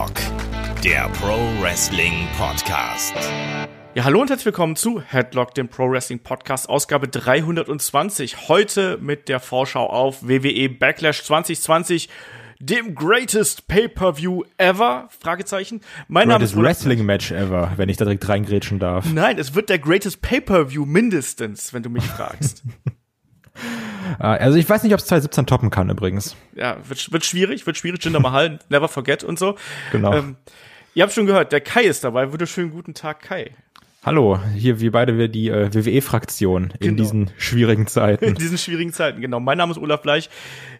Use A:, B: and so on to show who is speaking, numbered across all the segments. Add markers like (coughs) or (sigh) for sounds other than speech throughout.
A: Headlock, der Pro Wrestling Podcast.
B: Ja, hallo und herzlich willkommen zu Headlock, dem Pro Wrestling Podcast, Ausgabe 320. Heute mit der Vorschau auf WWE Backlash 2020, dem greatest Pay-per-View ever? Fragezeichen.
C: Mein Name ist Wrestling Match ever, wenn ich da direkt reingrätschen darf.
B: Nein, es wird der greatest Pay-per-View mindestens, wenn du mich fragst. (laughs)
C: Ah, also ich weiß nicht, ob es 2017 toppen kann übrigens.
B: Ja, wird, wird schwierig, wird schwierig. Jinder Mahal, never forget und so.
C: Genau. Ähm,
B: ihr habt schon gehört, der Kai ist dabei. Würde schönen guten Tag, Kai.
C: Hallo, hier wir beide wir die äh, WWE-Fraktion in genau. diesen schwierigen Zeiten.
B: In diesen schwierigen Zeiten, genau. Mein Name ist Olaf Bleich.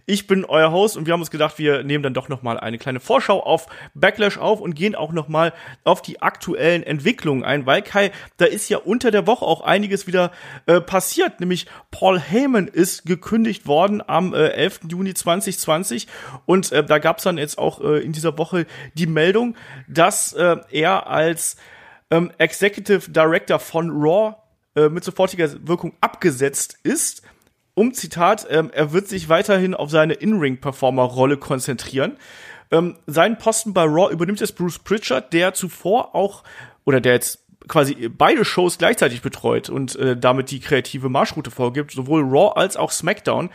B: Ich bin euer Host und wir haben uns gedacht, wir nehmen dann doch noch mal eine kleine Vorschau auf Backlash auf und gehen auch noch mal auf die aktuellen Entwicklungen ein, weil Kai, da ist ja unter der Woche auch einiges wieder äh, passiert, nämlich Paul Heyman ist gekündigt worden am äh, 11. Juni 2020 und äh, da gab es dann jetzt auch äh, in dieser Woche die Meldung, dass äh, er als ähm, Executive Director von Raw äh, mit sofortiger Wirkung abgesetzt ist. Um Zitat, ähm, er wird sich weiterhin auf seine In-Ring-Performer-Rolle konzentrieren. Ähm, seinen Posten bei Raw übernimmt jetzt Bruce Pritchard, der zuvor auch, oder der jetzt quasi beide Shows gleichzeitig betreut und äh, damit die kreative Marschroute vorgibt, sowohl Raw als auch SmackDown.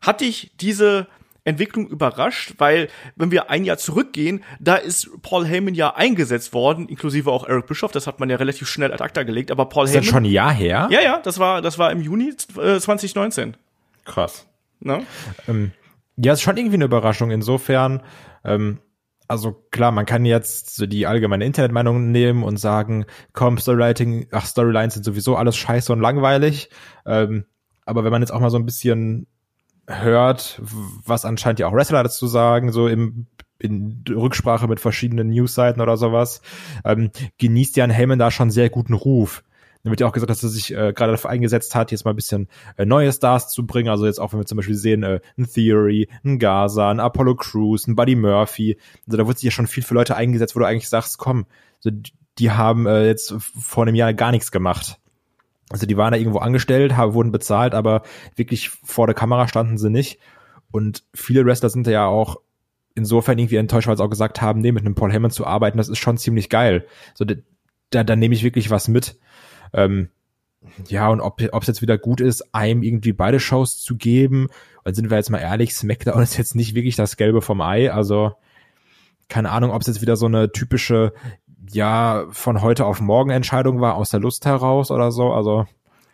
B: Hatte ich diese Entwicklung überrascht, weil wenn wir ein Jahr zurückgehen, da ist Paul Heyman ja eingesetzt worden, inklusive auch Eric Bischoff, das hat man ja relativ schnell ad acta gelegt, aber Paul
C: ist
B: Heyman.
C: Ist das schon ein Jahr her?
B: Ja, ja, das war, das war im Juni äh, 2019.
C: Krass. Ne? Ähm, ja, ist schon irgendwie eine Überraschung. Insofern, ähm, also klar, man kann jetzt so die allgemeine Internetmeinung nehmen und sagen, komm, Storywriting, ach, Storylines sind sowieso alles scheiße und langweilig. Ähm, aber wenn man jetzt auch mal so ein bisschen hört, was anscheinend ja auch Wrestler dazu sagen, so im in Rücksprache mit verschiedenen Newsseiten oder sowas, ähm, genießt Jan Heyman da schon sehr guten Ruf. Da wird ja auch gesagt, dass er sich äh, gerade dafür eingesetzt hat, jetzt mal ein bisschen äh, neue Stars zu bringen. Also jetzt auch, wenn wir zum Beispiel sehen, äh, ein Theory, ein Gaza, ein Apollo Crews, ein Buddy Murphy. Also da wird sich ja schon viel für Leute eingesetzt, wo du eigentlich sagst, komm, so, die haben äh, jetzt vor einem Jahr gar nichts gemacht. Also die waren da irgendwo angestellt, haben, wurden bezahlt, aber wirklich vor der Kamera standen sie nicht. Und viele Wrestler sind ja auch insofern irgendwie enttäuscht, weil sie auch gesagt haben, nee, mit einem Paul Heyman zu arbeiten, das ist schon ziemlich geil. So, da, da nehme ich wirklich was mit. Ähm, ja, und ob es jetzt wieder gut ist, einem irgendwie beide Shows zu geben, weil sind wir jetzt mal ehrlich, SmackDown (laughs) ist jetzt nicht wirklich das Gelbe vom Ei, also keine Ahnung, ob es jetzt wieder so eine typische ja von heute auf morgen Entscheidung war, aus der Lust heraus oder so. Also,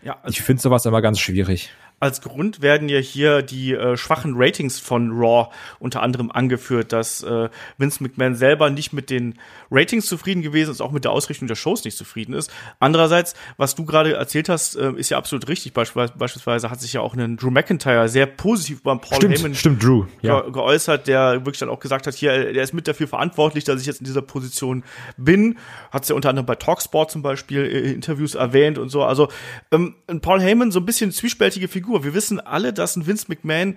C: ja, also ich finde sowas immer ganz schwierig.
B: Als Grund werden ja hier die äh, schwachen Ratings von Raw unter anderem angeführt, dass äh, Vince McMahon selber nicht mit den Ratings zufrieden gewesen ist, auch mit der Ausrichtung der Shows nicht zufrieden ist. Andererseits, was du gerade erzählt hast, äh, ist ja absolut richtig. Beispielsweise, beispielsweise hat sich ja auch ein Drew McIntyre sehr positiv beim Paul
C: stimmt,
B: Heyman
C: stimmt, Drew,
B: ja. ge geäußert, der wirklich dann auch gesagt hat, hier, der ist mit dafür verantwortlich, dass ich jetzt in dieser Position bin. Hat es ja unter anderem bei Talksport zum Beispiel äh, Interviews erwähnt und so. Also ähm, Paul Heyman so ein bisschen zwiespältige Figur Figur. Wir wissen alle, dass ein Vince McMahon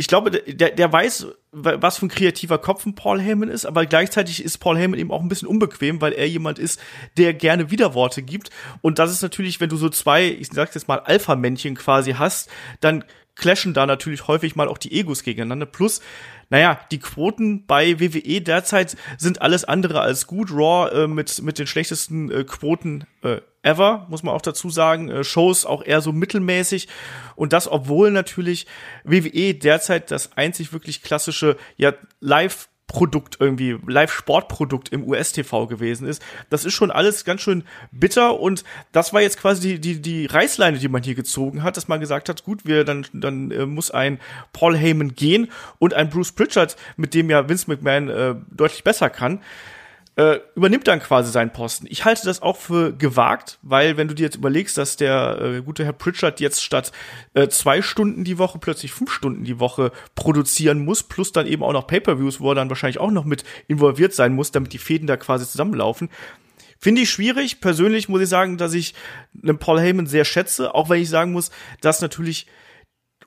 B: ich glaube, der, der weiß, was für ein kreativer Kopf ein Paul Heyman ist, aber gleichzeitig ist Paul Heyman eben auch ein bisschen unbequem, weil er jemand ist, der gerne Widerworte gibt. Und das ist natürlich, wenn du so zwei, ich sag's jetzt mal, Alpha-Männchen quasi hast, dann clashen da natürlich häufig mal auch die Egos gegeneinander. Plus, naja, die Quoten bei WWE derzeit sind alles andere als gut. Raw äh, mit, mit den schlechtesten äh, Quoten äh, ever, muss man auch dazu sagen. Äh, Shows auch eher so mittelmäßig. Und das, obwohl natürlich WWE derzeit das einzig wirklich klassische, ja, Live- Produkt irgendwie, Live-Sportprodukt im US-TV gewesen ist. Das ist schon alles ganz schön bitter und das war jetzt quasi die, die, die Reißleine, die man hier gezogen hat, dass man gesagt hat, gut, wir, dann, dann äh, muss ein Paul Heyman gehen und ein Bruce Pritchard, mit dem ja Vince McMahon äh, deutlich besser kann äh, übernimmt dann quasi seinen Posten. Ich halte das auch für gewagt, weil wenn du dir jetzt überlegst, dass der äh, gute Herr Pritchard jetzt statt äh, zwei Stunden die Woche plötzlich fünf Stunden die Woche produzieren muss, plus dann eben auch noch Pay-per-Views, wo er dann wahrscheinlich auch noch mit involviert sein muss, damit die Fäden da quasi zusammenlaufen. Finde ich schwierig. Persönlich muss ich sagen, dass ich einen Paul Heyman sehr schätze, auch wenn ich sagen muss, dass natürlich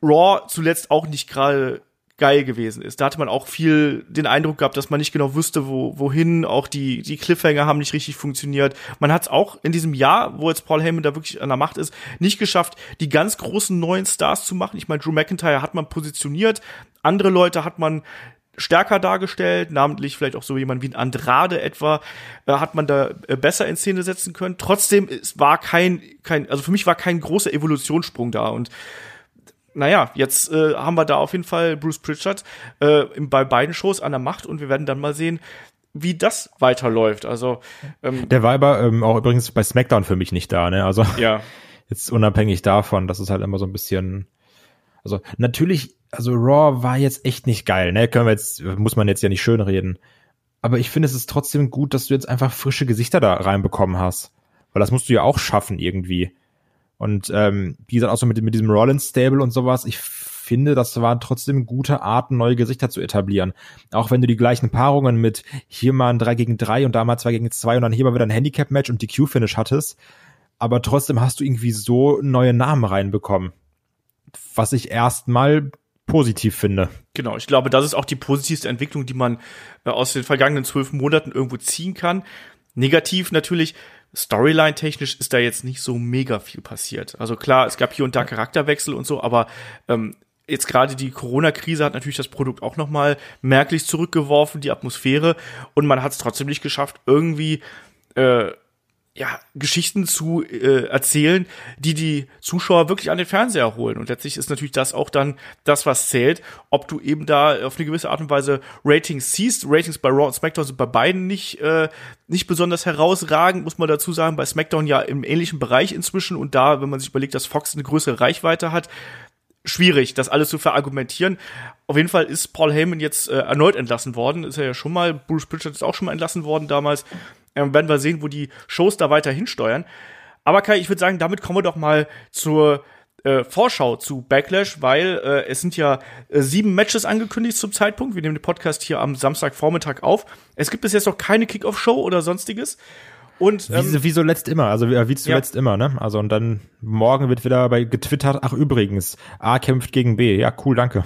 B: Raw zuletzt auch nicht gerade geil gewesen ist. Da hatte man auch viel den Eindruck gehabt, dass man nicht genau wusste, wo, wohin. Auch die, die Cliffhanger haben nicht richtig funktioniert. Man hat es auch in diesem Jahr, wo jetzt Paul Heyman da wirklich an der Macht ist, nicht geschafft, die ganz großen neuen Stars zu machen. Ich meine, Drew McIntyre hat man positioniert. Andere Leute hat man stärker dargestellt, namentlich vielleicht auch so jemand wie ein Andrade etwa, äh, hat man da äh, besser in Szene setzen können. Trotzdem, es war kein, kein, also für mich war kein großer Evolutionssprung da und naja, jetzt äh, haben wir da auf jeden Fall Bruce Pritchard äh, bei beiden Shows an der Macht und wir werden dann mal sehen, wie das weiterläuft. Also
C: ähm, der war aber ähm, auch übrigens bei SmackDown für mich nicht da, ne? Also ja. (laughs) jetzt unabhängig davon, das ist halt immer so ein bisschen. Also natürlich, also Raw war jetzt echt nicht geil, ne? Können wir jetzt, muss man jetzt ja nicht schön reden. Aber ich finde, es ist trotzdem gut, dass du jetzt einfach frische Gesichter da reinbekommen hast. Weil das musst du ja auch schaffen irgendwie. Und ähm, wie gesagt, auch so mit, mit diesem Rollins-Stable und sowas, ich finde, das waren trotzdem gute Arten, neue Gesichter zu etablieren. Auch wenn du die gleichen Paarungen mit hier mal ein 3 gegen 3 und da mal 2 gegen 2 und dann hier mal wieder ein Handicap-Match und die Q-Finish hattest, aber trotzdem hast du irgendwie so neue Namen reinbekommen. Was ich erstmal positiv finde.
B: Genau, ich glaube, das ist auch die positivste Entwicklung, die man äh, aus den vergangenen zwölf Monaten irgendwo ziehen kann. Negativ natürlich, Storyline-technisch ist da jetzt nicht so mega viel passiert. Also klar, es gab hier und da Charakterwechsel und so, aber ähm, jetzt gerade die Corona-Krise hat natürlich das Produkt auch noch mal merklich zurückgeworfen, die Atmosphäre, und man hat es trotzdem nicht geschafft, irgendwie äh, ja, Geschichten zu äh, erzählen, die die Zuschauer wirklich an den Fernseher holen. Und letztlich ist natürlich das auch dann das, was zählt, ob du eben da auf eine gewisse Art und Weise Ratings siehst. Ratings bei Raw und SmackDown sind bei beiden nicht, äh, nicht besonders herausragend, muss man dazu sagen. Bei SmackDown ja im ähnlichen Bereich inzwischen. Und da, wenn man sich überlegt, dass Fox eine größere Reichweite hat, schwierig, das alles zu verargumentieren. Auf jeden Fall ist Paul Heyman jetzt äh, erneut entlassen worden. Ist er ja schon mal. Bruce Pritchard ist auch schon mal entlassen worden damals. Ähm, werden wir sehen, wo die Shows da weiter hinsteuern. Aber Kai, ich würde sagen, damit kommen wir doch mal zur äh, Vorschau zu Backlash, weil äh, es sind ja äh, sieben Matches angekündigt zum Zeitpunkt. Wir nehmen den Podcast hier am Samstagvormittag auf. Es gibt bis jetzt noch keine Kickoff-Show oder sonstiges. Und,
C: ähm, wie, wie so letzt immer, also wie, wie zuletzt ja. immer, ne? Also und dann morgen wird wieder bei getwittert, ach übrigens, A kämpft gegen B. Ja, cool, danke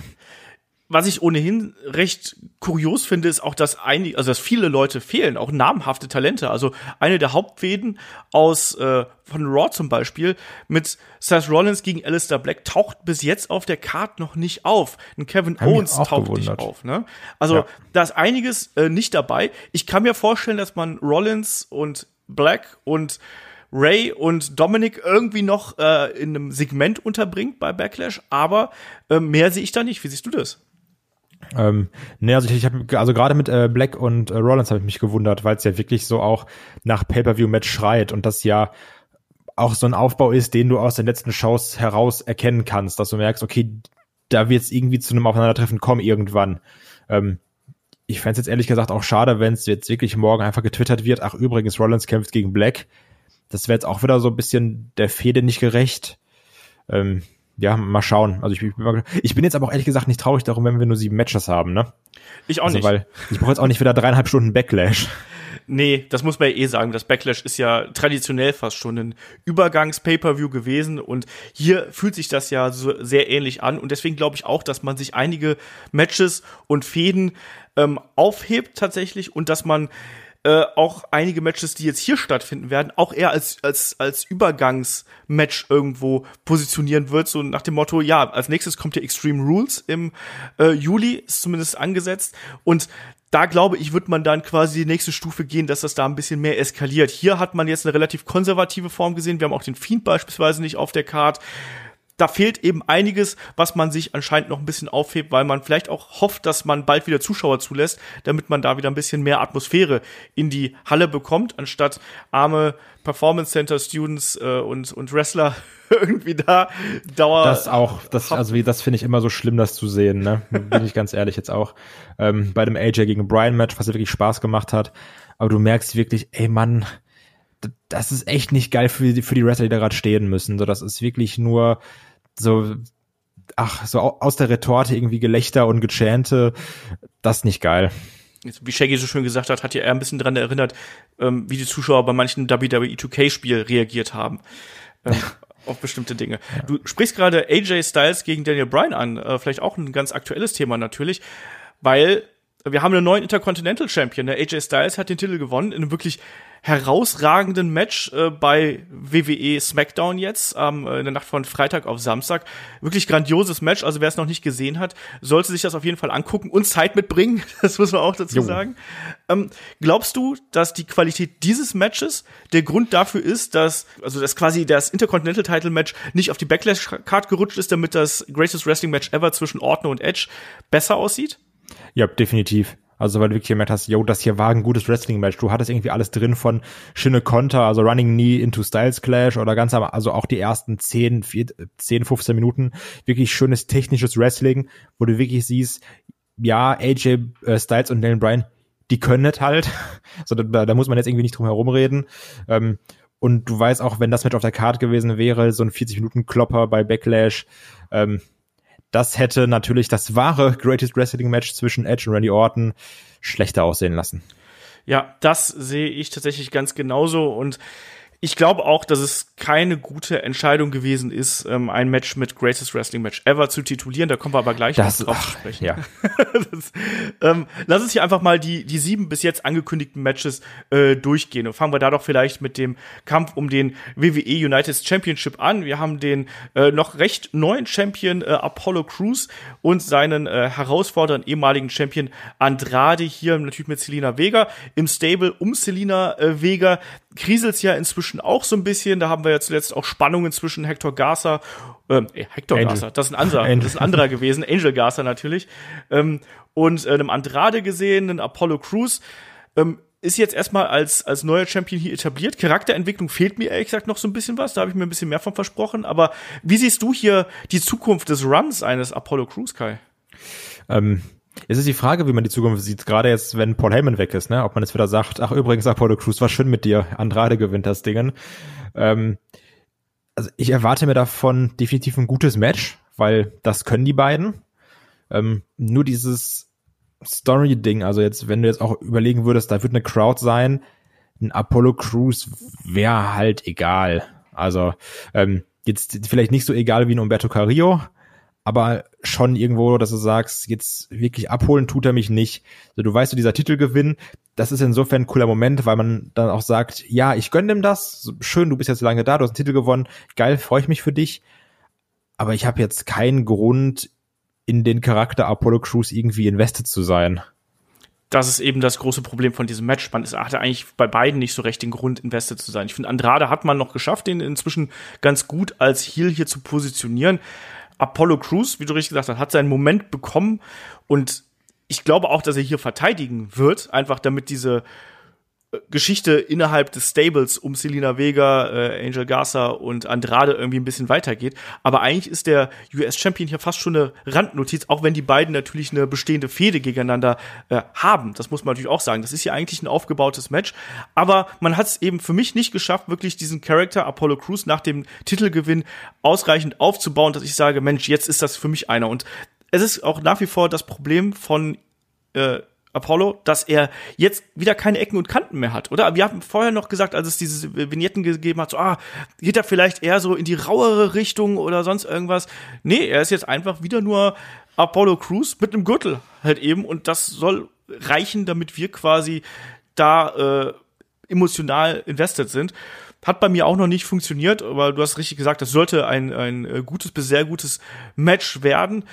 B: was ich ohnehin recht kurios finde, ist auch, dass einige, also dass viele Leute fehlen, auch namhafte Talente. Also eine der Hauptfäden aus äh, von Raw zum Beispiel mit Seth Rollins gegen Alistair Black taucht bis jetzt auf der Card noch nicht auf. Ein Kevin Haben Owens taucht gewundert. nicht auf. Ne? Also ja. da ist einiges äh, nicht dabei. Ich kann mir vorstellen, dass man Rollins und Black und Ray und Dominic irgendwie noch äh, in einem Segment unterbringt bei Backlash, aber äh, mehr sehe ich da nicht. Wie siehst du das?
C: Ähm, nee, also ich, ich habe also gerade mit äh, Black und äh, Rollins habe ich mich gewundert, weil es ja wirklich so auch nach Pay-per-view-Match schreit und das ja auch so ein Aufbau ist, den du aus den letzten Shows heraus erkennen kannst, dass du merkst, okay, da wird es irgendwie zu einem Aufeinandertreffen kommen irgendwann. Ähm, ich fände jetzt ehrlich gesagt auch schade, wenn es jetzt wirklich morgen einfach getwittert wird, ach übrigens, Rollins kämpft gegen Black. Das wäre jetzt auch wieder so ein bisschen der Fehde nicht gerecht. Ähm, ja, mal schauen. Also ich, ich, bin, ich bin jetzt aber auch ehrlich gesagt nicht traurig darum, wenn wir nur sieben Matches haben, ne?
B: Ich auch also, nicht.
C: Weil ich brauche jetzt auch nicht wieder dreieinhalb Stunden Backlash.
B: Nee, das muss man ja eh sagen. Das Backlash ist ja traditionell fast schon ein Übergangs-Pay-Per-View gewesen und hier fühlt sich das ja so sehr ähnlich an und deswegen glaube ich auch, dass man sich einige Matches und Fäden ähm, aufhebt tatsächlich und dass man äh, auch einige Matches, die jetzt hier stattfinden werden, auch eher als, als, als Übergangsmatch irgendwo positionieren wird, so nach dem Motto, ja, als nächstes kommt ja Extreme Rules im äh, Juli, ist zumindest angesetzt und da glaube ich, wird man dann quasi die nächste Stufe gehen, dass das da ein bisschen mehr eskaliert. Hier hat man jetzt eine relativ konservative Form gesehen. Wir haben auch den Fiend beispielsweise nicht auf der Card da fehlt eben einiges, was man sich anscheinend noch ein bisschen aufhebt, weil man vielleicht auch hofft, dass man bald wieder Zuschauer zulässt, damit man da wieder ein bisschen mehr Atmosphäre in die Halle bekommt, anstatt arme Performance Center Students äh, und und Wrestler (laughs) irgendwie da Dauer.
C: Das auch, das also wie das finde ich immer so schlimm, das zu sehen. Ne, bin ich ganz ehrlich jetzt auch ähm, bei dem AJ gegen Brian Match, was ja wirklich Spaß gemacht hat. Aber du merkst wirklich, ey Mann, das ist echt nicht geil für die, für die Wrestler, die da gerade stehen müssen. So, das ist wirklich nur so, ach, so aus der Retorte irgendwie Gelächter und Gechante. Das ist nicht geil.
B: Wie Shaggy so schön gesagt hat, hat ja eher ein bisschen dran erinnert, ähm, wie die Zuschauer bei manchen WWE 2K-Spiel reagiert haben. Ähm, (laughs) auf bestimmte Dinge. Ja. Du sprichst gerade AJ Styles gegen Daniel Bryan an, äh, vielleicht auch ein ganz aktuelles Thema natürlich, weil wir haben einen neuen Intercontinental Champion. Der AJ Styles hat den Titel gewonnen in einem wirklich herausragenden Match äh, bei WWE SmackDown jetzt, ähm, in der Nacht von Freitag auf Samstag. Wirklich grandioses Match. Also wer es noch nicht gesehen hat, sollte sich das auf jeden Fall angucken und Zeit mitbringen. (laughs) Das muss man auch dazu jo. sagen. Ähm, glaubst du, dass die Qualität dieses Matches der Grund dafür ist, dass, also dass quasi das Intercontinental Title Match nicht auf die Backlash Card gerutscht ist, damit das Greatest Wrestling Match ever zwischen Orton und Edge besser aussieht?
C: Ja, definitiv. Also weil du wirklich gemerkt hast, yo, das hier war ein gutes Wrestling-Match. Du hattest irgendwie alles drin von schöne Konter, also Running Knee into Styles Clash oder ganz am, also auch die ersten 10, 4, 10, 15 Minuten wirklich schönes technisches Wrestling, wo du wirklich siehst, ja, AJ äh, Styles und Daniel Bryan, die können es halt. (laughs) so, da, da muss man jetzt irgendwie nicht drum herum reden. Ähm, und du weißt auch, wenn das Match auf der Karte gewesen wäre, so ein 40 Minuten Klopper bei Backlash, ähm, das hätte natürlich das wahre Greatest Wrestling Match zwischen Edge und Randy Orton schlechter aussehen lassen.
B: Ja, das sehe ich tatsächlich ganz genauso und ich glaube auch, dass es keine gute Entscheidung gewesen ist, ähm, ein Match mit Greatest Wrestling Match ever zu titulieren. Da kommen wir aber gleich
C: das,
B: noch drauf zu sprechen.
C: Ja. (laughs)
B: das, ähm, lass uns hier einfach mal die, die sieben bis jetzt angekündigten Matches äh, durchgehen. Und fangen wir da doch vielleicht mit dem Kampf um den WWE United Championship an. Wir haben den äh, noch recht neuen Champion äh, Apollo Crews und seinen äh, herausfordernden ehemaligen Champion Andrade hier natürlich mit Selina Vega im Stable um Selina äh, Vega kriselt's ja inzwischen auch so ein bisschen. Da haben wir ja zuletzt auch Spannungen zwischen Hector Garza, ähm, äh, Hector Angel. Garza, das ist ein anderer, (laughs) das ist ein anderer gewesen, Angel Garza natürlich, ähm, und äh, einem Andrade gesehen, einem Apollo Crews. Ähm, ist jetzt erstmal als, als neuer Champion hier etabliert. Charakterentwicklung fehlt mir ehrlich gesagt noch so ein bisschen was. Da habe ich mir ein bisschen mehr von versprochen. Aber wie siehst du hier die Zukunft des Runs eines Apollo Crews, Kai?
C: Ähm, es ist die Frage, wie man die Zukunft sieht, gerade jetzt, wenn Paul Heyman weg ist, ne? Ob man jetzt wieder sagt, ach übrigens, Apollo Crews, war schön mit dir, Andrade gewinnt das Ding. Ähm, also ich erwarte mir davon definitiv ein gutes Match, weil das können die beiden. Ähm, nur dieses Story-Ding, also jetzt, wenn du jetzt auch überlegen würdest, da wird eine Crowd sein, ein Apollo Crews wäre halt egal. Also ähm, jetzt vielleicht nicht so egal wie ein Umberto Carrillo, aber schon irgendwo, dass du sagst, jetzt wirklich abholen tut er mich nicht. Also du weißt, du, dieser Titelgewinn, das ist insofern ein cooler Moment, weil man dann auch sagt, ja, ich gönn dem das, schön, du bist jetzt lange da, du hast einen Titel gewonnen, geil, freue ich mich für dich. Aber ich habe jetzt keinen Grund, in den Charakter Apollo Crews irgendwie invested zu sein.
B: Das ist eben das große Problem von diesem Match. Man hatte eigentlich bei beiden nicht so recht den Grund, invested zu sein. Ich finde, Andrade hat man noch geschafft, den inzwischen ganz gut als Heel hier zu positionieren. Apollo Crews, wie du richtig gesagt hast, hat seinen Moment bekommen. Und ich glaube auch, dass er hier verteidigen wird, einfach damit diese Geschichte innerhalb des Stables um Selina Vega, äh, Angel Garza und Andrade irgendwie ein bisschen weitergeht. Aber eigentlich ist der US-Champion hier fast schon eine Randnotiz, auch wenn die beiden natürlich eine bestehende Fehde gegeneinander äh, haben. Das muss man natürlich auch sagen. Das ist ja eigentlich ein aufgebautes Match. Aber man hat es eben für mich nicht geschafft, wirklich diesen Charakter Apollo Crews nach dem Titelgewinn ausreichend aufzubauen, dass ich sage, Mensch, jetzt ist das für mich einer. Und es ist auch nach wie vor das Problem von äh, Apollo, dass er jetzt wieder keine Ecken und Kanten mehr hat, oder? Wir haben vorher noch gesagt, als es diese Vignetten gegeben hat, so, ah, geht er vielleicht eher so in die rauere Richtung oder sonst irgendwas. Nee, er ist jetzt einfach wieder nur Apollo Crews mit einem Gürtel halt eben und das soll reichen, damit wir quasi da äh, emotional invested sind. Hat bei mir auch noch nicht funktioniert, aber du hast richtig gesagt, das sollte ein, ein äh, gutes bis sehr gutes Match werden.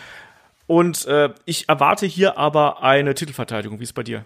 B: Und äh, ich erwarte hier aber eine Titelverteidigung. Wie ist es bei dir?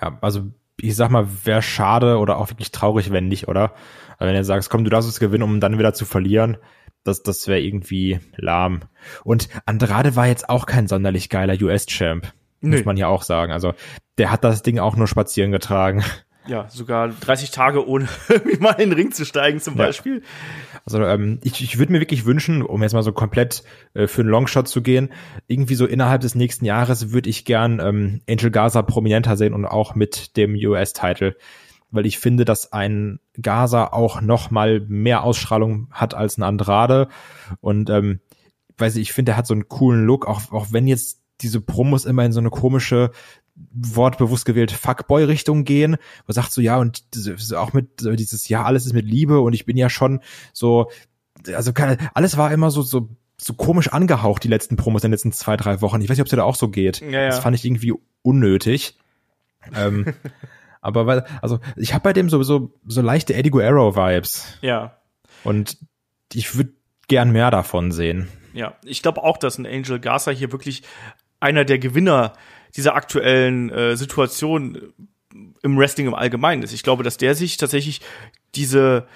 C: Ja, also ich sag mal, wäre schade oder auch wirklich traurig, wenn nicht, oder? Also wenn du sagst, komm, du darfst es gewinnen, um dann wieder zu verlieren, das, das wäre irgendwie lahm. Und Andrade war jetzt auch kein sonderlich geiler US-Champ, muss man ja auch sagen. Also der hat das Ding auch nur spazieren getragen
B: ja, sogar 30 Tage ohne (laughs) mal in den Ring zu steigen zum Beispiel. Ja.
C: Also ähm, ich, ich würde mir wirklich wünschen, um jetzt mal so komplett äh, für einen Longshot zu gehen, irgendwie so innerhalb des nächsten Jahres würde ich gern ähm, Angel Gaza prominenter sehen und auch mit dem US-Title, weil ich finde, dass ein Gaza auch noch mal mehr Ausstrahlung hat als ein Andrade und ähm, weiß ich, ich finde, er hat so einen coolen Look, auch, auch wenn jetzt diese Promos immer in so eine komische wortbewusst gewählt Fuckboy-Richtung gehen, wo sagt so, ja, und auch mit dieses, ja, alles ist mit Liebe und ich bin ja schon so, also alles war immer so, so so komisch angehaucht, die letzten Promos in den letzten zwei, drei Wochen. Ich weiß nicht, ob es dir da auch so geht. Ja, ja. Das fand ich irgendwie unnötig. ähm, (laughs) aber weil, also ich habe bei dem sowieso so leichte Eddie Guerrero-Vibes.
B: Ja.
C: Und ich würde gern mehr davon sehen.
B: Ja, ich glaube auch, dass ein Angel Garza hier wirklich einer der Gewinner dieser aktuellen äh, Situation im Wrestling im Allgemeinen ist. Ich glaube, dass der sich tatsächlich diese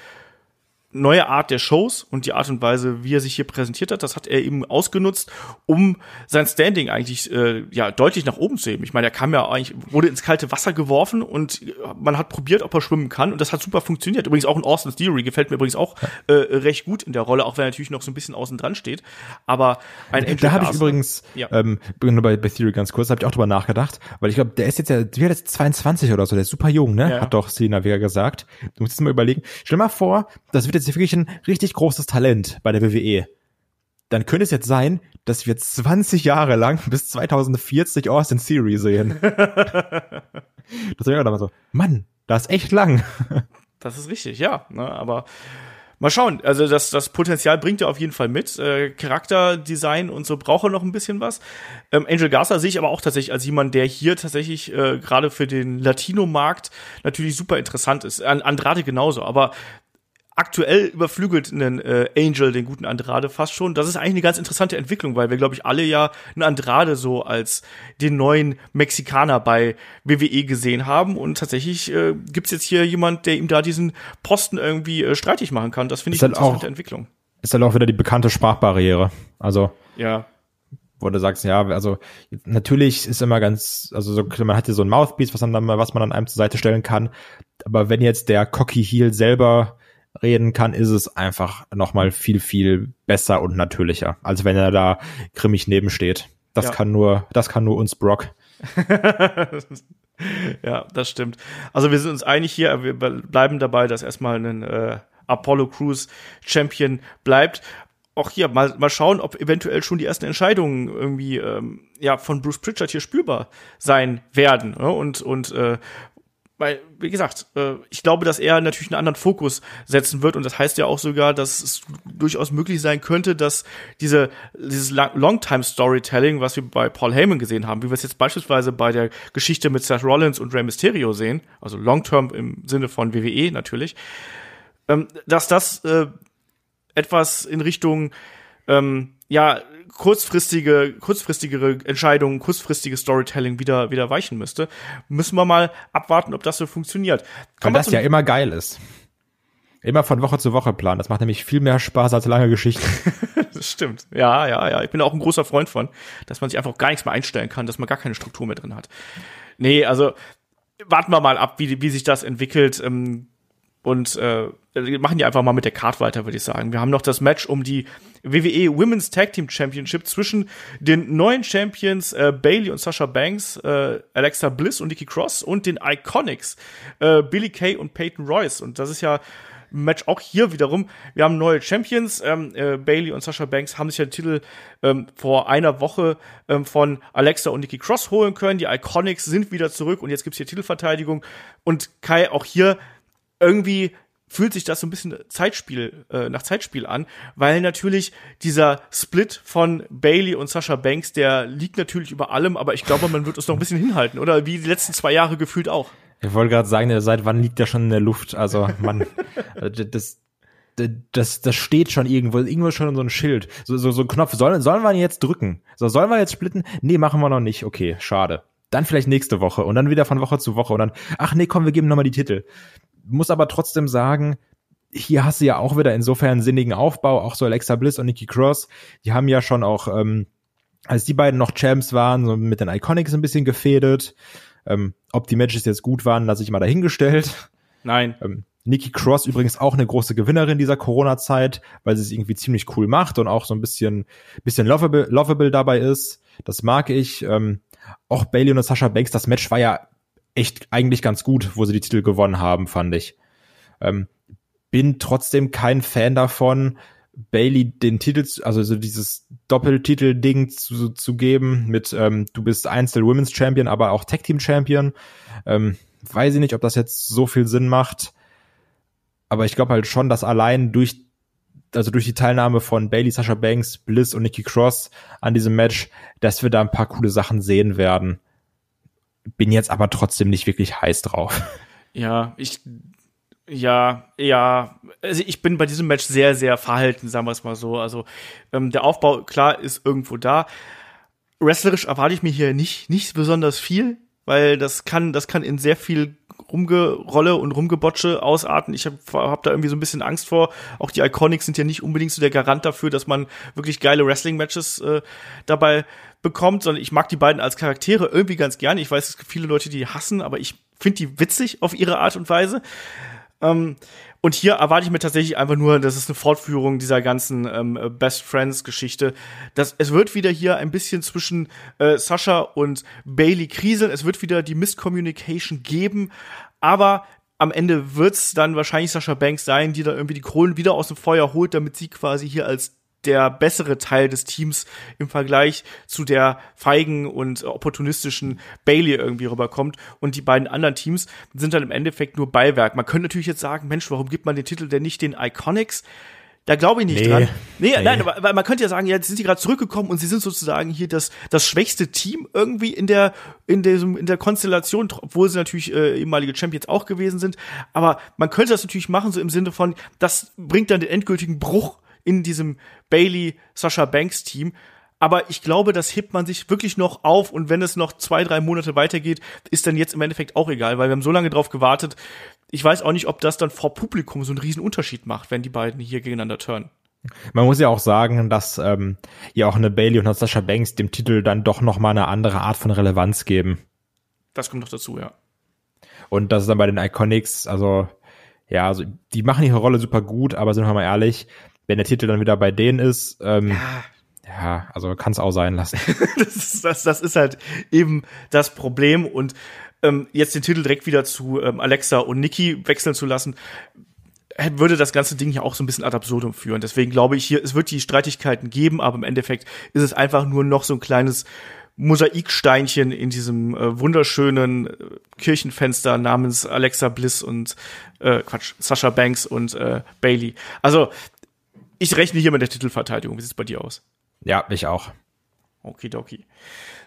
B: neue Art der Shows und die Art und Weise, wie er sich hier präsentiert hat, das hat er eben ausgenutzt, um sein Standing eigentlich äh, ja deutlich nach oben zu heben. Ich meine, er kam ja eigentlich wurde ins kalte Wasser geworfen und man hat probiert, ob er schwimmen kann und das hat super funktioniert. Übrigens auch in Austin's Theory gefällt mir übrigens auch äh, recht gut in der Rolle, auch wenn er natürlich noch so ein bisschen außen dran steht. Aber ein
C: Angel Da habe ich übrigens ja. ähm, nur bei, bei Theory ganz kurz, habe ich auch drüber nachgedacht, weil ich glaube, der ist jetzt ja, wie jetzt 22 oder so, der ist super jung, ne? Ja. Hat doch Sina Vega gesagt. Du musst dir mal überlegen. Stell mal vor, das wird jetzt jetzt wirklich ein richtig großes Talent bei der WWE, dann könnte es jetzt sein, dass wir 20 Jahre lang bis 2040 Austin Theory sehen. (laughs) das wäre dann mal so, Mann, das ist echt lang.
B: das ist richtig, ja. Ne, aber mal schauen. Also das, das Potenzial bringt er auf jeden Fall mit. Äh, Charakterdesign und so braucht er noch ein bisschen was. Ähm, Angel Garza sehe ich aber auch tatsächlich als jemand, der hier tatsächlich äh, gerade für den Latino-Markt natürlich super interessant ist. An Andrade genauso. Aber aktuell überflügelt einen äh, Angel, den guten Andrade, fast schon. Das ist eigentlich eine ganz interessante Entwicklung, weil wir, glaube ich, alle ja einen Andrade so als den neuen Mexikaner bei WWE gesehen haben. Und tatsächlich äh, gibt's jetzt hier jemand, der ihm da diesen Posten irgendwie äh, streitig machen kann. Das finde ich
C: eine halt interessante auch, Entwicklung. Ist halt auch wieder die bekannte Sprachbarriere. Also.
B: Ja
C: wo du sagst, ja, also natürlich ist immer ganz, also so, man hat hier so ein Mouthpiece, was, dann, was man an einem zur Seite stellen kann. Aber wenn jetzt der Cocky Heel selber reden kann, ist es einfach nochmal viel, viel besser und natürlicher, als wenn er da grimmig nebensteht. Das ja. kann nur, das kann nur uns Brock. (laughs)
B: ja, das stimmt. Also wir sind uns einig hier, wir bleiben dabei, dass erstmal ein äh, Apollo Crews Champion bleibt. Auch hier mal, mal schauen, ob eventuell schon die ersten Entscheidungen irgendwie ähm, ja von Bruce Pritchard hier spürbar sein werden ne? und und äh, weil, wie gesagt, äh, ich glaube, dass er natürlich einen anderen Fokus setzen wird und das heißt ja auch sogar, dass es durchaus möglich sein könnte, dass diese, dieses Longtime-Storytelling, was wir bei Paul Heyman gesehen haben, wie wir es jetzt beispielsweise bei der Geschichte mit Seth Rollins und Rey Mysterio sehen, also Long-Term im Sinne von WWE natürlich, ähm, dass das äh, etwas in Richtung ähm, ja, kurzfristige, kurzfristigere Entscheidungen, kurzfristiges Storytelling wieder, wieder weichen müsste. Müssen wir mal abwarten, ob das so funktioniert.
C: Weil das ja immer geil ist. Immer von Woche zu Woche planen. Das macht nämlich viel mehr Spaß als lange Geschichten. (laughs)
B: das stimmt. Ja, ja, ja. Ich bin auch ein großer Freund von, dass man sich einfach gar nichts mehr einstellen kann, dass man gar keine Struktur mehr drin hat. Nee, also warten wir mal ab, wie, wie sich das entwickelt. Ähm, und äh, wir machen die einfach mal mit der Card weiter, würde ich sagen. Wir haben noch das Match um die WWE Women's Tag Team Championship zwischen den neuen Champions äh, Bailey und Sasha Banks, äh, Alexa Bliss und Nikki Cross und den Iconics äh, Billy Kay und Peyton Royce. Und das ist ja Match auch hier wiederum. Wir haben neue Champions. Ähm, äh, Bailey und Sasha Banks haben sich den Titel ähm, vor einer Woche ähm, von Alexa und Nikki Cross holen können. Die Iconics sind wieder zurück und jetzt gibt's hier Titelverteidigung. Und Kai, auch hier irgendwie fühlt sich das so ein bisschen Zeitspiel äh, nach Zeitspiel an, weil natürlich dieser Split von Bailey und Sasha Banks, der liegt natürlich über allem, aber ich glaube, man wird uns noch ein bisschen hinhalten, oder wie die letzten zwei Jahre gefühlt auch.
C: Ich wollte gerade sagen, seit wann liegt der schon in der Luft? Also man, (laughs) das, das, das steht schon irgendwo, irgendwo schon so ein Schild, so, so, so ein Knopf. Sollen, sollen wir ihn jetzt drücken? So, sollen wir jetzt splitten? Nee, machen wir noch nicht. Okay, schade. Dann vielleicht nächste Woche und dann wieder von Woche zu Woche und dann, ach nee, komm, wir geben nochmal die Titel muss aber trotzdem sagen, hier hast du ja auch wieder insofern einen sinnigen Aufbau, auch so Alexa Bliss und Nikki Cross, die haben ja schon auch, ähm, als die beiden noch Champs waren, so mit den Iconics ein bisschen gefädet. Ähm, ob die Matches jetzt gut waren, lasse ich mal dahingestellt.
B: Nein.
C: Ähm, Nikki Cross übrigens auch eine große Gewinnerin dieser Corona-Zeit, weil sie es irgendwie ziemlich cool macht und auch so ein bisschen, bisschen lovable, lovable dabei ist. Das mag ich. Ähm, auch Bailey und Sasha Banks, das Match war ja echt eigentlich ganz gut, wo sie die Titel gewonnen haben, fand ich. Ähm, bin trotzdem kein Fan davon, Bailey den Titel, also so dieses Doppeltitel-Ding zu, zu geben mit ähm, du bist Einzel Women's Champion, aber auch Tag Team Champion. Ähm, weiß ich nicht, ob das jetzt so viel Sinn macht. Aber ich glaube halt schon, dass allein durch also durch die Teilnahme von Bailey, Sasha Banks, Bliss und Nikki Cross an diesem Match, dass wir da ein paar coole Sachen sehen werden. Bin jetzt aber trotzdem nicht wirklich heiß drauf. (laughs)
B: Ja, ich ja, ja, also ich bin bei diesem Match sehr, sehr verhalten, sagen wir es mal so. Also ähm, der Aufbau, klar, ist irgendwo da. Wrestlerisch erwarte ich mir hier nicht, nicht besonders viel, weil das kann, das kann in sehr viel Rumgerolle und Rumgebotsche ausarten. Ich habe hab da irgendwie so ein bisschen Angst vor. Auch die Iconics sind ja nicht unbedingt so der Garant dafür, dass man wirklich geile Wrestling-Matches äh, dabei bekommt, sondern ich mag die beiden als Charaktere irgendwie ganz gerne. Ich weiß, es gibt viele Leute, die hassen, aber ich finde die witzig auf ihre Art und Weise. Ähm, und hier erwarte ich mir tatsächlich einfach nur, das ist eine Fortführung dieser ganzen ähm, Best Friends Geschichte. Das, es wird wieder hier ein bisschen zwischen äh, Sascha und Bailey kriseln. Es wird wieder die Misscommunication geben. Aber am Ende wird's dann wahrscheinlich Sascha Banks sein, die da irgendwie die Kohlen wieder aus dem Feuer holt, damit sie quasi hier als der bessere Teil des Teams im Vergleich zu der feigen und opportunistischen Bailey irgendwie rüberkommt. Und die beiden anderen Teams sind dann im Endeffekt nur Beiwerk. Man könnte natürlich jetzt sagen, Mensch, warum gibt man den Titel denn nicht den Iconics? Da glaube ich nicht nee. dran. Nee, nee, nein, aber weil man könnte ja sagen, ja, jetzt sind sie gerade zurückgekommen und sie sind sozusagen hier das das schwächste Team irgendwie in der in diesem in der Konstellation, obwohl sie natürlich äh, ehemalige Champions auch gewesen sind, aber man könnte das natürlich machen so im Sinne von das bringt dann den endgültigen Bruch in diesem Bailey Sascha Banks Team. Aber ich glaube, das hebt man sich wirklich noch auf und wenn es noch zwei, drei Monate weitergeht, ist dann jetzt im Endeffekt auch egal, weil wir haben so lange drauf gewartet. Ich weiß auch nicht, ob das dann vor Publikum so einen riesen Unterschied macht, wenn die beiden hier gegeneinander turnen.
C: Man muss ja auch sagen, dass ähm, ja auch eine Bailey und eine Sascha Banks dem Titel dann doch noch mal eine andere Art von Relevanz geben.
B: Das kommt noch dazu, ja.
C: Und das ist dann bei den Iconics, also ja, also die machen ihre Rolle super gut, aber sind wir mal ehrlich, wenn der Titel dann wieder bei denen ist, ähm, ja. ja, also kann es auch sein lassen. (laughs)
B: das, ist, das, das ist halt eben das Problem und ähm, jetzt den Titel direkt wieder zu ähm, Alexa und Nikki wechseln zu lassen, würde das ganze Ding ja auch so ein bisschen ad absurdum führen. Deswegen glaube ich hier, es wird die Streitigkeiten geben, aber im Endeffekt ist es einfach nur noch so ein kleines Mosaiksteinchen in diesem äh, wunderschönen äh, Kirchenfenster namens Alexa Bliss und äh, Quatsch, Sasha Banks und äh, Bailey. Also ich rechne hier mit der Titelverteidigung. Wie sieht's bei dir aus?
C: Ja, ich auch.
B: Okidoki.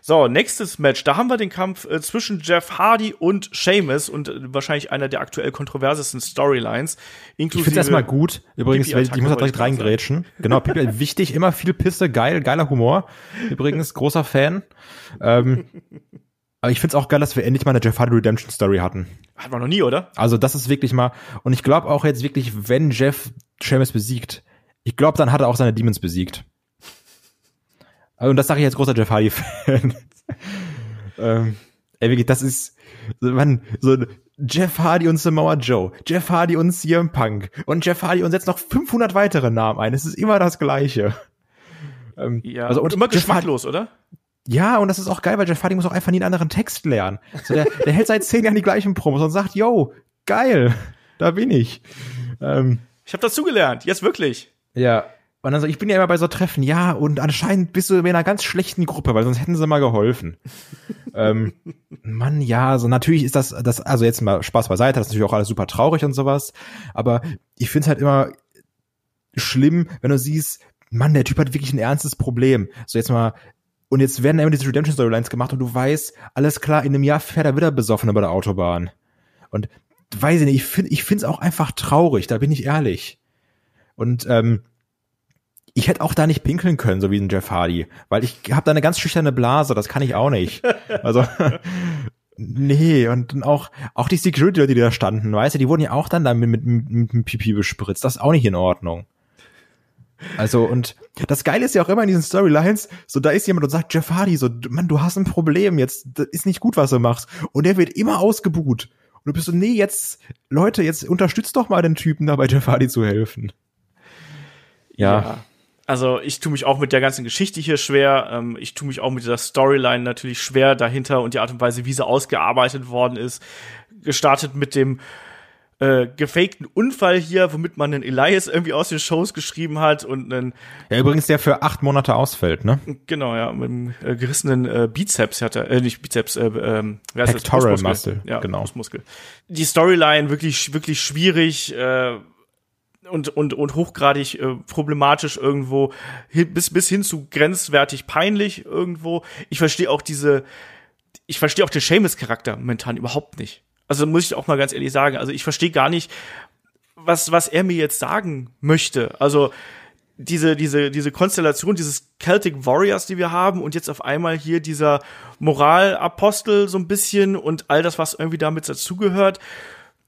B: So, nächstes Match. Da haben wir den Kampf äh, zwischen Jeff Hardy und Sheamus und äh, wahrscheinlich einer der aktuell kontroversesten Storylines.
C: Ich finde es erstmal gut. Übrigens, weil, ich muss da direkt reingrätschen. Genau, Pipi, (laughs) wichtig, immer viel Pisse, geil, geiler Humor. Übrigens, großer Fan. Ähm, aber ich finde es auch geil, dass wir endlich mal eine Jeff Hardy Redemption Story hatten.
B: Hat man noch nie, oder?
C: Also das ist wirklich mal, und ich glaube auch jetzt wirklich, wenn Jeff Sheamus besiegt, ich glaube, dann hat er auch seine Demons besiegt. Und das sage ich als großer Jeff Hardy-Fan. (laughs) ähm, ey, wirklich, das ist, man, so Jeff Hardy und Samoa Joe, Jeff Hardy und CM Punk und Jeff Hardy und setzt noch 500 weitere Namen ein. Es ist immer das Gleiche.
B: Ähm, ja, also und, immer geschmacklos, oder?
C: Ja, und das ist auch geil, weil Jeff Hardy muss auch einfach nie einen anderen Text lernen. So, der, der hält seit zehn Jahren die gleichen Promos und sagt, yo, geil, da bin ich.
B: Ähm, ich habe dazugelernt, jetzt wirklich.
C: Ja. Und dann so, ich bin ja immer bei so Treffen, ja, und anscheinend bist du in einer ganz schlechten Gruppe, weil sonst hätten sie mal geholfen. (laughs) ähm, Mann, ja, so natürlich ist das, das, also jetzt mal Spaß beiseite, das ist natürlich auch alles super traurig und sowas, aber ich finde es halt immer schlimm, wenn du siehst, Mann, der Typ hat wirklich ein ernstes Problem. So jetzt mal, und jetzt werden immer diese Redemption Storylines gemacht und du weißt, alles klar, in einem Jahr fährt er wieder besoffen über der Autobahn. Und weiß ich nicht, ich finde ich finde es auch einfach traurig, da bin ich ehrlich. Und ähm, ich hätte auch da nicht pinkeln können, so wie ein Jeff Hardy, weil ich habe da eine ganz schüchterne Blase, das kann ich auch nicht. Also (laughs) nee, und auch auch die Security, die da standen, weißt du, die wurden ja auch dann damit mit, mit, mit, mit Pipi bespritzt. Das ist auch nicht in Ordnung. Also, und das Geile ist ja auch immer in diesen Storylines, so da ist jemand und sagt, Jeff Hardy, so, Mann, du hast ein Problem, jetzt, das ist nicht gut, was du machst. Und der wird immer ausgebuht. Und du bist so, nee, jetzt, Leute, jetzt unterstützt doch mal den Typen dabei, Jeff Hardy zu helfen
B: ja. ja. Also ich tue mich auch mit der ganzen Geschichte hier schwer. Ähm, ich tue mich auch mit dieser Storyline natürlich schwer dahinter und die Art und Weise, wie sie ausgearbeitet worden ist. Gestartet mit dem äh, gefakten Unfall hier, womit man einen Elias irgendwie aus den Shows geschrieben hat und einen
C: Ja, übrigens der für acht Monate ausfällt, ne?
B: Genau, ja, mit einem äh, gerissenen äh, Bizeps hat er, äh, nicht Bizeps, äh, ähm,
C: wer heißt Pectoral das? Muskel.
B: Ja, genau. Muskel. Die Storyline wirklich, wirklich schwierig, äh, und, und, und hochgradig äh, problematisch irgendwo, bis, bis hin zu grenzwertig peinlich irgendwo. Ich verstehe auch diese, ich verstehe auch den Seamus-Charakter momentan überhaupt nicht. Also muss ich auch mal ganz ehrlich sagen. Also ich verstehe gar nicht, was, was er mir jetzt sagen möchte. Also diese, diese, diese Konstellation dieses Celtic Warriors, die wir haben, und jetzt auf einmal hier dieser Moralapostel so ein bisschen und all das, was irgendwie damit dazugehört.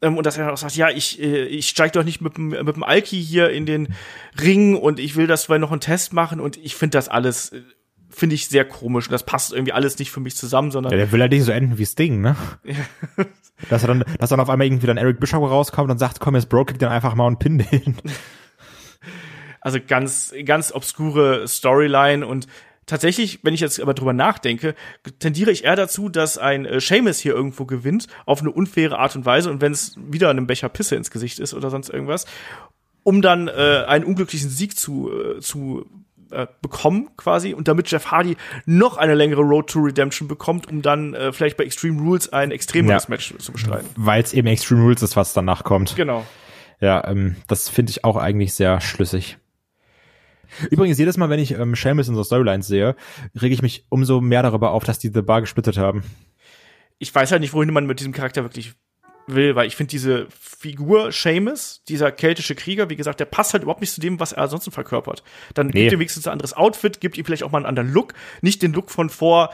B: Ähm, und dass er auch sagt, ja, ich, äh, ich steig doch nicht mit, mit dem Alki hier in den Ring und ich will, dass wir noch einen Test machen und ich finde das alles, äh, finde ich sehr komisch und das passt irgendwie alles nicht für mich zusammen, sondern.
C: Ja, der will halt nicht so enden wie Sting, ne? (laughs) dass er dann, dass dann auf einmal irgendwie dann Eric Bishop rauskommt und sagt, komm, jetzt Bro, kick den einfach mal und pin den. (laughs)
B: Also ganz, ganz obskure Storyline und tatsächlich, wenn ich jetzt aber drüber nachdenke, tendiere ich eher dazu, dass ein äh, Seamus hier irgendwo gewinnt, auf eine unfaire Art und Weise und wenn es wieder einem Becher Pisse ins Gesicht ist oder sonst irgendwas, um dann äh, einen unglücklichen Sieg zu, äh, zu äh, bekommen quasi und damit Jeff Hardy noch eine längere Road to Redemption bekommt, um dann äh, vielleicht bei Extreme Rules ein extremeres ja. Match zu bestreiten.
C: Weil es eben Extreme Rules ist, was danach kommt.
B: Genau.
C: Ja, ähm, das finde ich auch eigentlich sehr schlüssig. Übrigens, jedes Mal, wenn ich ähm, Seamus in so Storylines sehe, rege ich mich umso mehr darüber auf, dass die The Bar gesplittet haben.
B: Ich weiß halt nicht, wohin man mit diesem Charakter wirklich will, weil ich finde diese Figur Seamus, dieser keltische Krieger, wie gesagt, der passt halt überhaupt nicht zu dem, was er ansonsten verkörpert. Dann nee. gibt ihm wenigstens ein anderes Outfit, gibt ihm vielleicht auch mal einen anderen Look, nicht den Look von vor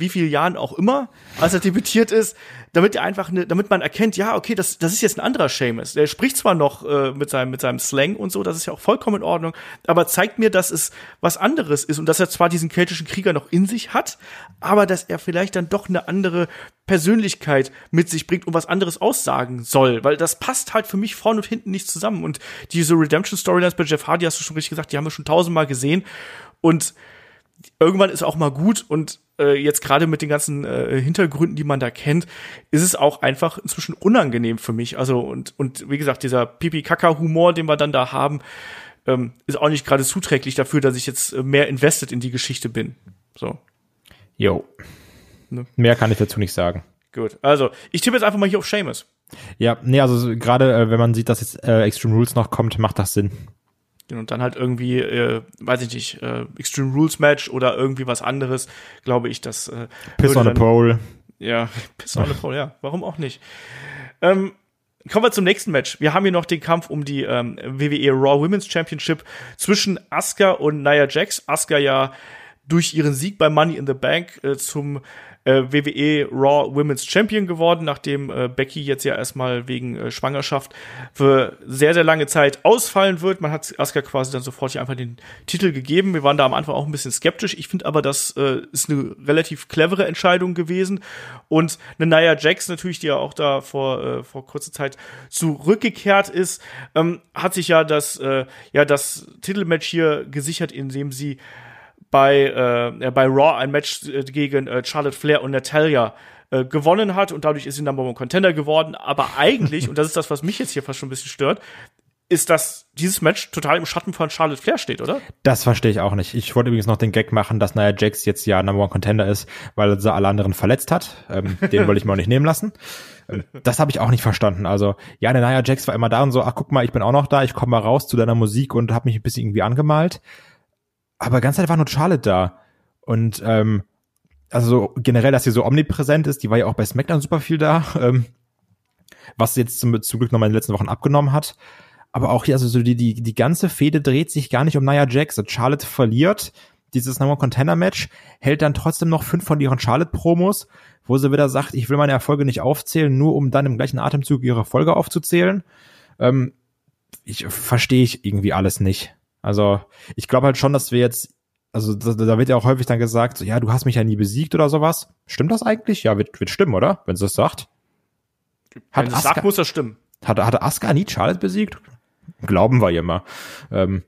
B: wie viele Jahren auch immer, als er debütiert ist, damit er einfach ne, damit man erkennt, ja, okay, das, das ist jetzt ein anderer Seamus. Der spricht zwar noch äh, mit seinem mit seinem Slang und so, das ist ja auch vollkommen in Ordnung, aber zeigt mir, dass es was anderes ist und dass er zwar diesen keltischen Krieger noch in sich hat, aber dass er vielleicht dann doch eine andere Persönlichkeit mit sich bringt und was anderes aussagen soll, weil das passt halt für mich vorne und hinten nicht zusammen und diese Redemption Storylines bei Jeff Hardy hast du schon richtig gesagt, die haben wir schon tausendmal gesehen und irgendwann ist auch mal gut und äh, jetzt gerade mit den ganzen äh, Hintergründen, die man da kennt, ist es auch einfach inzwischen unangenehm für mich. Also und und wie gesagt, dieser Pipi-Kaka-Humor, den wir dann da haben, ähm, ist auch nicht gerade zuträglich dafür, dass ich jetzt äh, mehr invested in die Geschichte bin. So.
C: Jo. Ne? Mehr kann ich dazu nicht sagen.
B: Gut. Also, ich tippe jetzt einfach mal hier auf Seamus.
C: Ja, nee, also gerade äh, wenn man sieht, dass jetzt äh, Extreme Rules noch kommt, macht das Sinn.
B: Und dann halt irgendwie, äh, weiß ich nicht, äh, Extreme Rules Match oder irgendwie was anderes, glaube ich, dass äh,
C: Piss on a Pole.
B: Ja, (laughs) Piss on a Pole, ja, warum auch nicht. Ähm, Kommen wir zum nächsten Match. Wir haben hier noch den Kampf um die ähm, WWE Raw Women's Championship zwischen Asuka und Nia Jax. Asuka ja durch ihren Sieg bei Money in the Bank äh, zum äh, WWE Raw Women's Champion geworden, nachdem äh, Becky jetzt ja erstmal wegen äh, Schwangerschaft für sehr, sehr lange Zeit ausfallen wird. Man hat Asuka quasi dann sofort hier einfach den Titel gegeben. Wir waren da am Anfang auch ein bisschen skeptisch. Ich finde aber, das äh, ist eine relativ clevere Entscheidung gewesen. Und eine Nia Jax natürlich, die ja auch da vor, äh, vor kurzer Zeit zurückgekehrt ist, ähm, hat sich ja das, äh, ja, das Titelmatch hier gesichert, indem sie bei, äh, bei Raw ein Match äh, gegen äh, Charlotte Flair und Natalia äh, gewonnen hat und dadurch ist sie Number One Contender geworden. Aber eigentlich, (laughs) und das ist das, was mich jetzt hier fast schon ein bisschen stört, ist, dass dieses Match total im Schatten von Charlotte Flair steht, oder?
C: Das verstehe ich auch nicht. Ich wollte übrigens noch den Gag machen, dass Nia Jax jetzt ja Number One Contender ist, weil sie alle anderen verletzt hat. Ähm, den wollte ich mir auch nicht nehmen lassen. Ähm, das habe ich auch nicht verstanden. Also, ja, Nia Jax war immer da und so, ach guck mal, ich bin auch noch da, ich komme mal raus zu deiner Musik und habe mich ein bisschen irgendwie angemalt aber ganz war nur Charlotte da. Und ähm, also generell, dass sie so omnipräsent ist, die war ja auch bei SmackDown super viel da, (laughs) ähm, was jetzt zum, zum Glück nochmal in den letzten Wochen abgenommen hat. Aber auch hier, also so die, die, die ganze Fehde dreht sich gar nicht um Nia Jax. Und Charlotte verliert dieses Number Contender Match, hält dann trotzdem noch fünf von ihren Charlotte-Promos, wo sie wieder sagt, ich will meine Erfolge nicht aufzählen, nur um dann im gleichen Atemzug ihre Erfolge aufzuzählen. Ähm, ich verstehe ich irgendwie alles nicht. Also ich glaube halt schon, dass wir jetzt, also da, da wird ja auch häufig dann gesagt, so, ja, du hast mich ja nie besiegt oder sowas. Stimmt das eigentlich? Ja, wird, wird stimmen, oder? Wenn sie das sagt.
B: Hat Wenn Asuka, sagt, muss das stimmen.
C: Hat, hatte Asuka nie Charlotte besiegt? Glauben wir immer. Ähm,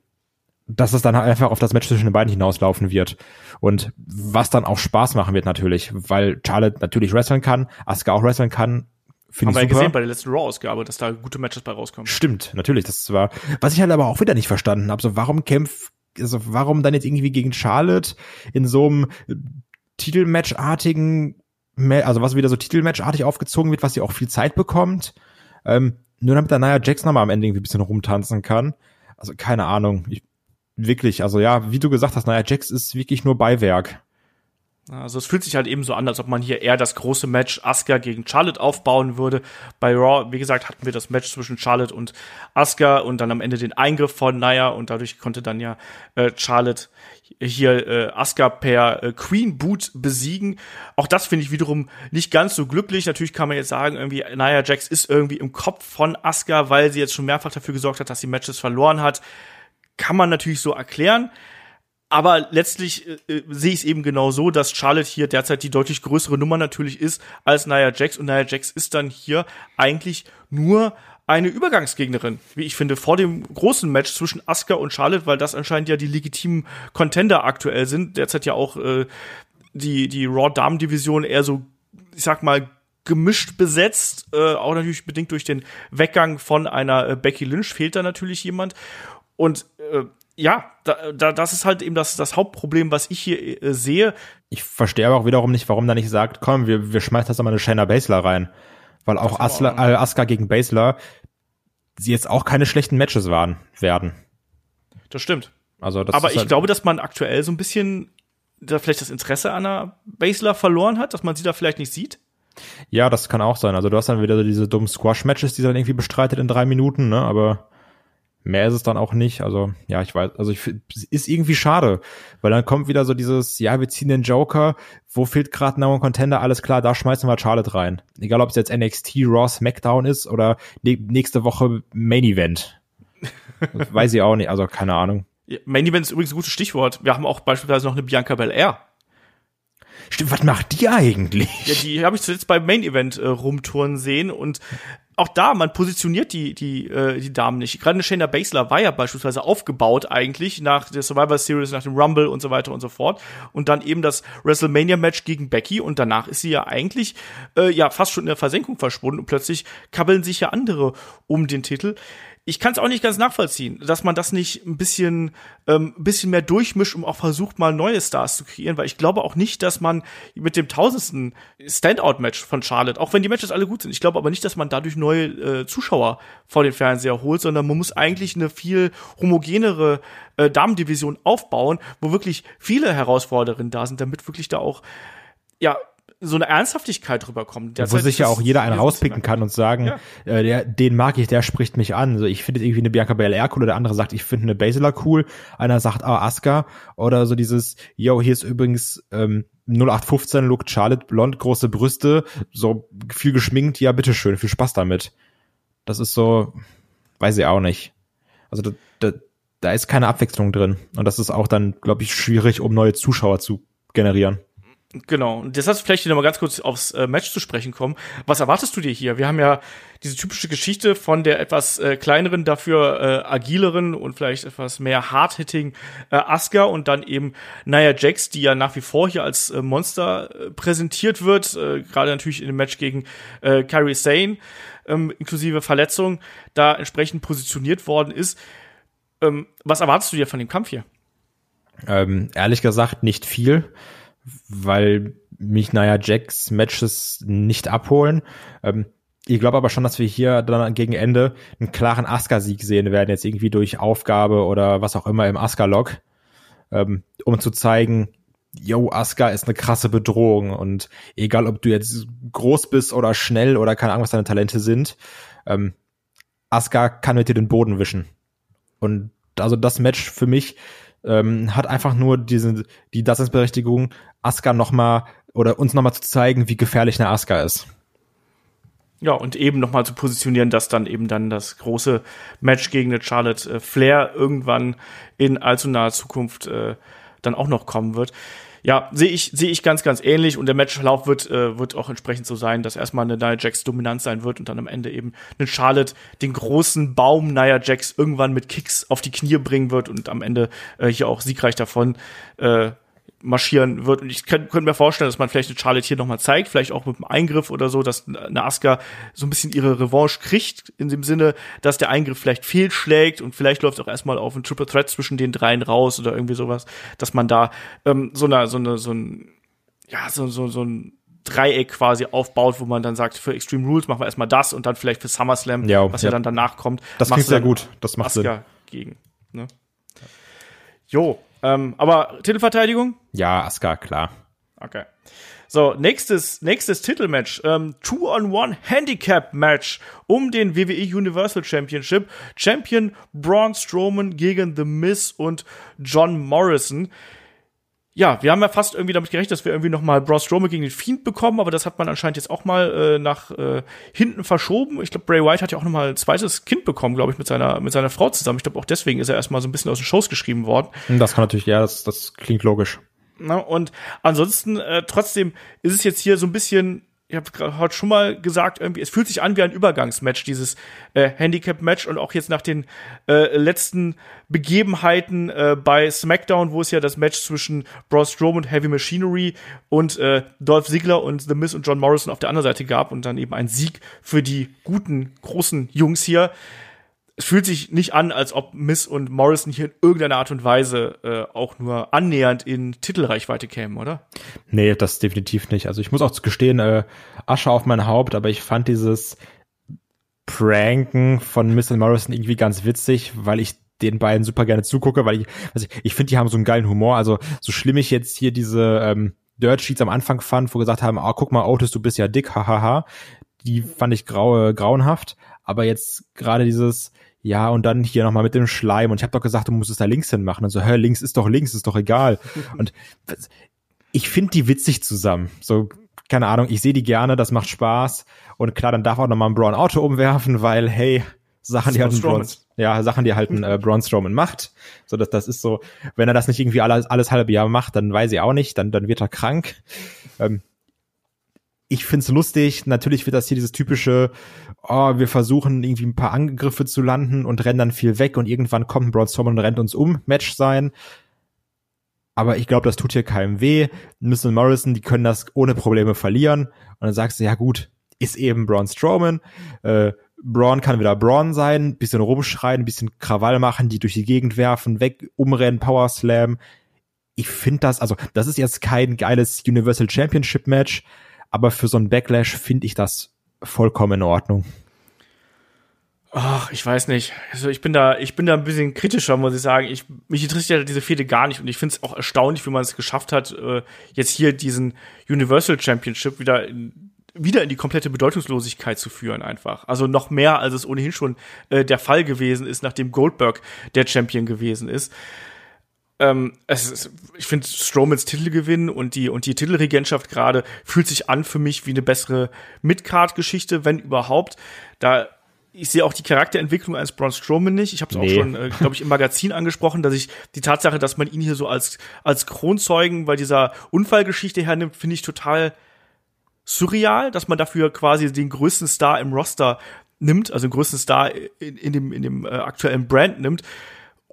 C: dass es dann halt einfach auf das Match zwischen den beiden hinauslaufen wird. Und was dann auch Spaß machen wird natürlich, weil Charlotte natürlich wresteln kann, Asuka auch wresteln kann,
B: Finde Haben wir ja gesehen bei der letzten Raw-Ausgabe, dass da gute Matches bei rauskommen.
C: Stimmt, natürlich, das war. Was ich halt aber auch wieder nicht verstanden habe, so warum kämpft, also warum dann jetzt irgendwie gegen Charlotte in so einem Titelmatch-artigen, also was wieder so Titelmatch-artig aufgezogen wird, was sie auch viel Zeit bekommt. Ähm, nur damit der Nia Jax nochmal am Ende irgendwie ein bisschen rumtanzen kann. Also keine Ahnung. Ich, wirklich, also ja, wie du gesagt hast, Nia Jax ist wirklich nur Beiwerk.
B: Also es fühlt sich halt eben so an, als ob man hier eher das große Match Asuka gegen Charlotte aufbauen würde. Bei Raw, wie gesagt, hatten wir das Match zwischen Charlotte und Asuka und dann am Ende den Eingriff von Naya und dadurch konnte dann ja äh, Charlotte hier äh, Asuka per äh, Queen Boot besiegen. Auch das finde ich wiederum nicht ganz so glücklich. Natürlich kann man jetzt sagen, irgendwie Nia Jax ist irgendwie im Kopf von Asuka, weil sie jetzt schon mehrfach dafür gesorgt hat, dass sie Matches verloren hat. Kann man natürlich so erklären. Aber letztlich äh, äh, sehe ich es eben genau so, dass Charlotte hier derzeit die deutlich größere Nummer natürlich ist als Nia Jax. Und Nia Jax ist dann hier eigentlich nur eine Übergangsgegnerin, wie ich finde, vor dem großen Match zwischen Asuka und Charlotte, weil das anscheinend ja die legitimen Contender aktuell sind. Derzeit ja auch äh, die, die Raw-Damen-Division eher so, ich sag mal, gemischt besetzt, äh, auch natürlich bedingt durch den Weggang von einer äh, Becky Lynch fehlt da natürlich jemand. Und äh, ja, da, da, das ist halt eben das, das Hauptproblem, was ich hier äh, sehe.
C: Ich verstehe aber auch wiederum nicht, warum da nicht sagt, komm, wir, wir schmeißen das mal eine Shayna Baszler rein. Weil auch Asla, äh, Asuka gegen Baszler sie jetzt auch keine schlechten Matches waren, werden.
B: Das stimmt.
C: Also das
B: aber ich halt glaube, dass man aktuell so ein bisschen da vielleicht das Interesse an einer Baszler verloren hat, dass man sie da vielleicht nicht sieht.
C: Ja, das kann auch sein. Also du hast dann wieder diese dummen Squash-Matches, die dann irgendwie bestreitet in drei Minuten, ne? Aber mehr ist es dann auch nicht. Also, ja, ich weiß, also ich ist irgendwie schade, weil dann kommt wieder so dieses, ja, wir ziehen den Joker, wo fehlt gerade Now Contender, alles klar, da schmeißen wir Charlotte rein. Egal, ob es jetzt NXT, Raw, SmackDown ist oder ne nächste Woche Main Event. (laughs) weiß ich auch nicht, also keine Ahnung.
B: Ja, Main Event ist übrigens ein gutes Stichwort. Wir haben auch beispielsweise noch eine Bianca Belair.
C: Stimmt, was macht die eigentlich?
B: Ja, die habe ich zuletzt beim Main Event äh, rumtouren sehen und auch da, man positioniert die, die, äh, die Damen nicht. Gerade eine Shayna Baszler war ja beispielsweise aufgebaut eigentlich nach der Survivor Series, nach dem Rumble und so weiter und so fort. Und dann eben das WrestleMania-Match gegen Becky und danach ist sie ja eigentlich äh, ja fast schon in der Versenkung verschwunden und plötzlich kabbeln sich ja andere um den Titel ich kann es auch nicht ganz nachvollziehen, dass man das nicht ein bisschen, ähm, ein bisschen mehr durchmischt, um auch versucht, mal neue Stars zu kreieren, weil ich glaube auch nicht, dass man mit dem tausendsten Standout-Match von Charlotte, auch wenn die Matches alle gut sind, ich glaube aber nicht, dass man dadurch neue äh, Zuschauer vor den Fernseher holt, sondern man muss eigentlich eine viel homogenere äh, Damendivision aufbauen, wo wirklich viele Herausforderungen da sind, damit wirklich da auch ja so eine Ernsthaftigkeit rüberkommt.
C: Wo sich ja auch jeder einen rauspicken kann und sagen, ja. äh, der, den mag ich, der spricht mich an. So, ich finde irgendwie eine Bianca Belair cool, oder der andere sagt, ich finde eine Baszler cool. Einer sagt, ah, Asuka. Oder so dieses, yo, hier ist übrigens ähm, 0815 Look, Charlotte, blond, große Brüste, so viel geschminkt, ja, bitteschön, viel Spaß damit. Das ist so, weiß ich auch nicht. Also da, da, da ist keine Abwechslung drin. Und das ist auch dann, glaube ich, schwierig, um neue Zuschauer zu generieren.
B: Genau. Und heißt, vielleicht noch mal ganz kurz aufs äh, Match zu sprechen kommen. Was erwartest du dir hier? Wir haben ja diese typische Geschichte von der etwas äh, kleineren, dafür äh, agileren und vielleicht etwas mehr hard-hitting äh, Asuka und dann eben Nia Jax, die ja nach wie vor hier als äh, Monster äh, präsentiert wird, äh, gerade natürlich in dem Match gegen äh, Kairi Sane, ähm, inklusive Verletzung, da entsprechend positioniert worden ist. Ähm, was erwartest du dir von dem Kampf hier?
C: Ähm, ehrlich gesagt nicht viel weil mich Naya Jax Matches nicht abholen. Ähm, ich glaube aber schon, dass wir hier dann gegen Ende einen klaren Asuka-Sieg sehen werden, jetzt irgendwie durch Aufgabe oder was auch immer im Asuka-Log, ähm, um zu zeigen, yo, Asuka ist eine krasse Bedrohung und egal, ob du jetzt groß bist oder schnell oder keine Ahnung, was deine Talente sind, ähm, Asuka kann mit dir den Boden wischen. Und also das Match für mich ähm, hat einfach nur diese, die Daseinsberechtigung, Asuka nochmal oder uns nochmal zu zeigen, wie gefährlich eine Asuka ist.
B: Ja, und eben nochmal zu positionieren, dass dann eben dann das große Match gegen eine Charlotte äh, Flair irgendwann in allzu naher Zukunft äh, dann auch noch kommen wird ja, sehe ich, sehe ich ganz, ganz ähnlich und der Matchlauf wird, äh, wird auch entsprechend so sein, dass erstmal eine Nia Jax dominant sein wird und dann am Ende eben eine Charlotte den großen Baum Nia Jax irgendwann mit Kicks auf die Knie bringen wird und am Ende äh, hier auch siegreich davon äh, marschieren wird. Und ich könnte mir vorstellen, dass man vielleicht eine Charlotte hier nochmal zeigt, vielleicht auch mit einem Eingriff oder so, dass eine Asuka so ein bisschen ihre Revanche kriegt, in dem Sinne, dass der Eingriff vielleicht fehlschlägt und vielleicht läuft auch erstmal auf ein Triple Threat zwischen den dreien raus oder irgendwie sowas, dass man da ähm, so eine, so eine, so ein, ja, so, so, so ein Dreieck quasi aufbaut, wo man dann sagt, für Extreme Rules machen wir erstmal das und dann vielleicht für SummerSlam,
C: Ja,
B: was ja, dann danach kommt.
C: Das klingt sehr gut. Das macht Sinn.
B: Asuka gegen. Ne? Jo, ähm, aber Titelverteidigung?
C: Ja, Asuka, klar.
B: Okay. So, nächstes, nächstes Titelmatch. Ähm, Two-on-One-Handicap-Match um den WWE Universal Championship. Champion Braun Strowman gegen The Miz und John Morrison. Ja, wir haben ja fast irgendwie damit gerechnet, dass wir irgendwie noch mal Braun Strowman gegen den Fiend bekommen, aber das hat man anscheinend jetzt auch mal äh, nach äh, hinten verschoben. Ich glaube, Bray Wyatt hat ja auch noch mal ein zweites Kind bekommen, glaube ich, mit seiner mit seiner Frau zusammen. Ich glaube, auch deswegen ist er erstmal so ein bisschen aus den Shows geschrieben worden.
C: Das kann natürlich, ja, das, das klingt logisch.
B: Ne? Und ansonsten, äh, trotzdem ist es jetzt hier so ein bisschen, ich habe gerade heute schon mal gesagt, irgendwie, es fühlt sich an wie ein Übergangsmatch, dieses äh, Handicap-Match und auch jetzt nach den äh, letzten Begebenheiten äh, bei SmackDown, wo es ja das Match zwischen Braun Strowman und Heavy Machinery und äh, Dolph Ziggler und The Miz und John Morrison auf der anderen Seite gab und dann eben ein Sieg für die guten, großen Jungs hier es fühlt sich nicht an, als ob Miss und Morrison hier in irgendeiner Art und Weise äh, auch nur annähernd in Titelreichweite kämen, oder?
C: Nee, das definitiv nicht. Also ich muss auch gestehen, äh, Asche auf mein Haupt, aber ich fand dieses Pranken von Miss und Morrison irgendwie ganz witzig, weil ich den beiden super gerne zugucke, weil ich, also ich, ich finde, die haben so einen geilen Humor. Also so schlimm ich jetzt hier diese ähm, Dirt Sheets am Anfang fand, wo gesagt haben, ah, guck mal, Otis, du bist ja dick, hahaha. Die fand ich grau, äh, grauenhaft. Aber jetzt gerade dieses, ja, und dann hier nochmal mit dem Schleim. Und ich habe doch gesagt, du musst es da links hin machen. Und so, hä, links ist doch links, ist doch egal. (laughs) und ich finde die witzig zusammen. So, keine Ahnung, ich sehe die gerne, das macht Spaß. Und klar, dann darf auch nochmal ein Braun Auto umwerfen, weil, hey, Sachen, die halt ein Braun, ja, Sachen, die halt ein äh, Braun Strowman macht. So, das, das ist so, wenn er das nicht irgendwie alles, alles halbe Jahr macht, dann weiß ich auch nicht, dann, dann wird er krank. Ähm, ich find's lustig. Natürlich wird das hier dieses typische, oh, wir versuchen irgendwie ein paar Angriffe zu landen und rennen dann viel weg und irgendwann kommt ein Braun Strowman und rennt uns um, Match sein. Aber ich glaube, das tut hier keinem weh. Miss und Morrison, die können das ohne Probleme verlieren. Und dann sagst du, ja gut, ist eben Braun Strowman. Äh, Braun kann wieder Braun sein, bisschen rumschreien, bisschen Krawall machen, die durch die Gegend werfen, weg, umrennen, Power Slam. Ich finde das, also das ist jetzt kein geiles Universal Championship Match, aber für so ein Backlash finde ich das vollkommen in Ordnung.
B: Ach, ich weiß nicht. Also ich bin da, ich bin da ein bisschen kritischer, muss ich sagen. Ich, mich interessiert ja diese Fehde gar nicht und ich finde es auch erstaunlich, wie man es geschafft hat, äh, jetzt hier diesen Universal Championship wieder in, wieder in die komplette Bedeutungslosigkeit zu führen einfach. Also noch mehr, als es ohnehin schon äh, der Fall gewesen ist, nachdem Goldberg der Champion gewesen ist. Ähm, es ist, ich finde Strowmans Titelgewinn und die und die Titelregentschaft gerade fühlt sich an für mich wie eine bessere Midcard-Geschichte, wenn überhaupt. Da ich sehe auch die Charakterentwicklung eines Braun Strowman nicht. Ich habe es
C: Nee.
B: auch schon, äh, glaube ich, im Magazin angesprochen, dass ich die Tatsache, dass man ihn hier so als als Kronzeugen bei dieser Unfallgeschichte hernimmt, finde ich total surreal, dass man dafür quasi den größten Star im Roster nimmt, also den größten Star in, in dem in dem äh, aktuellen Brand nimmt,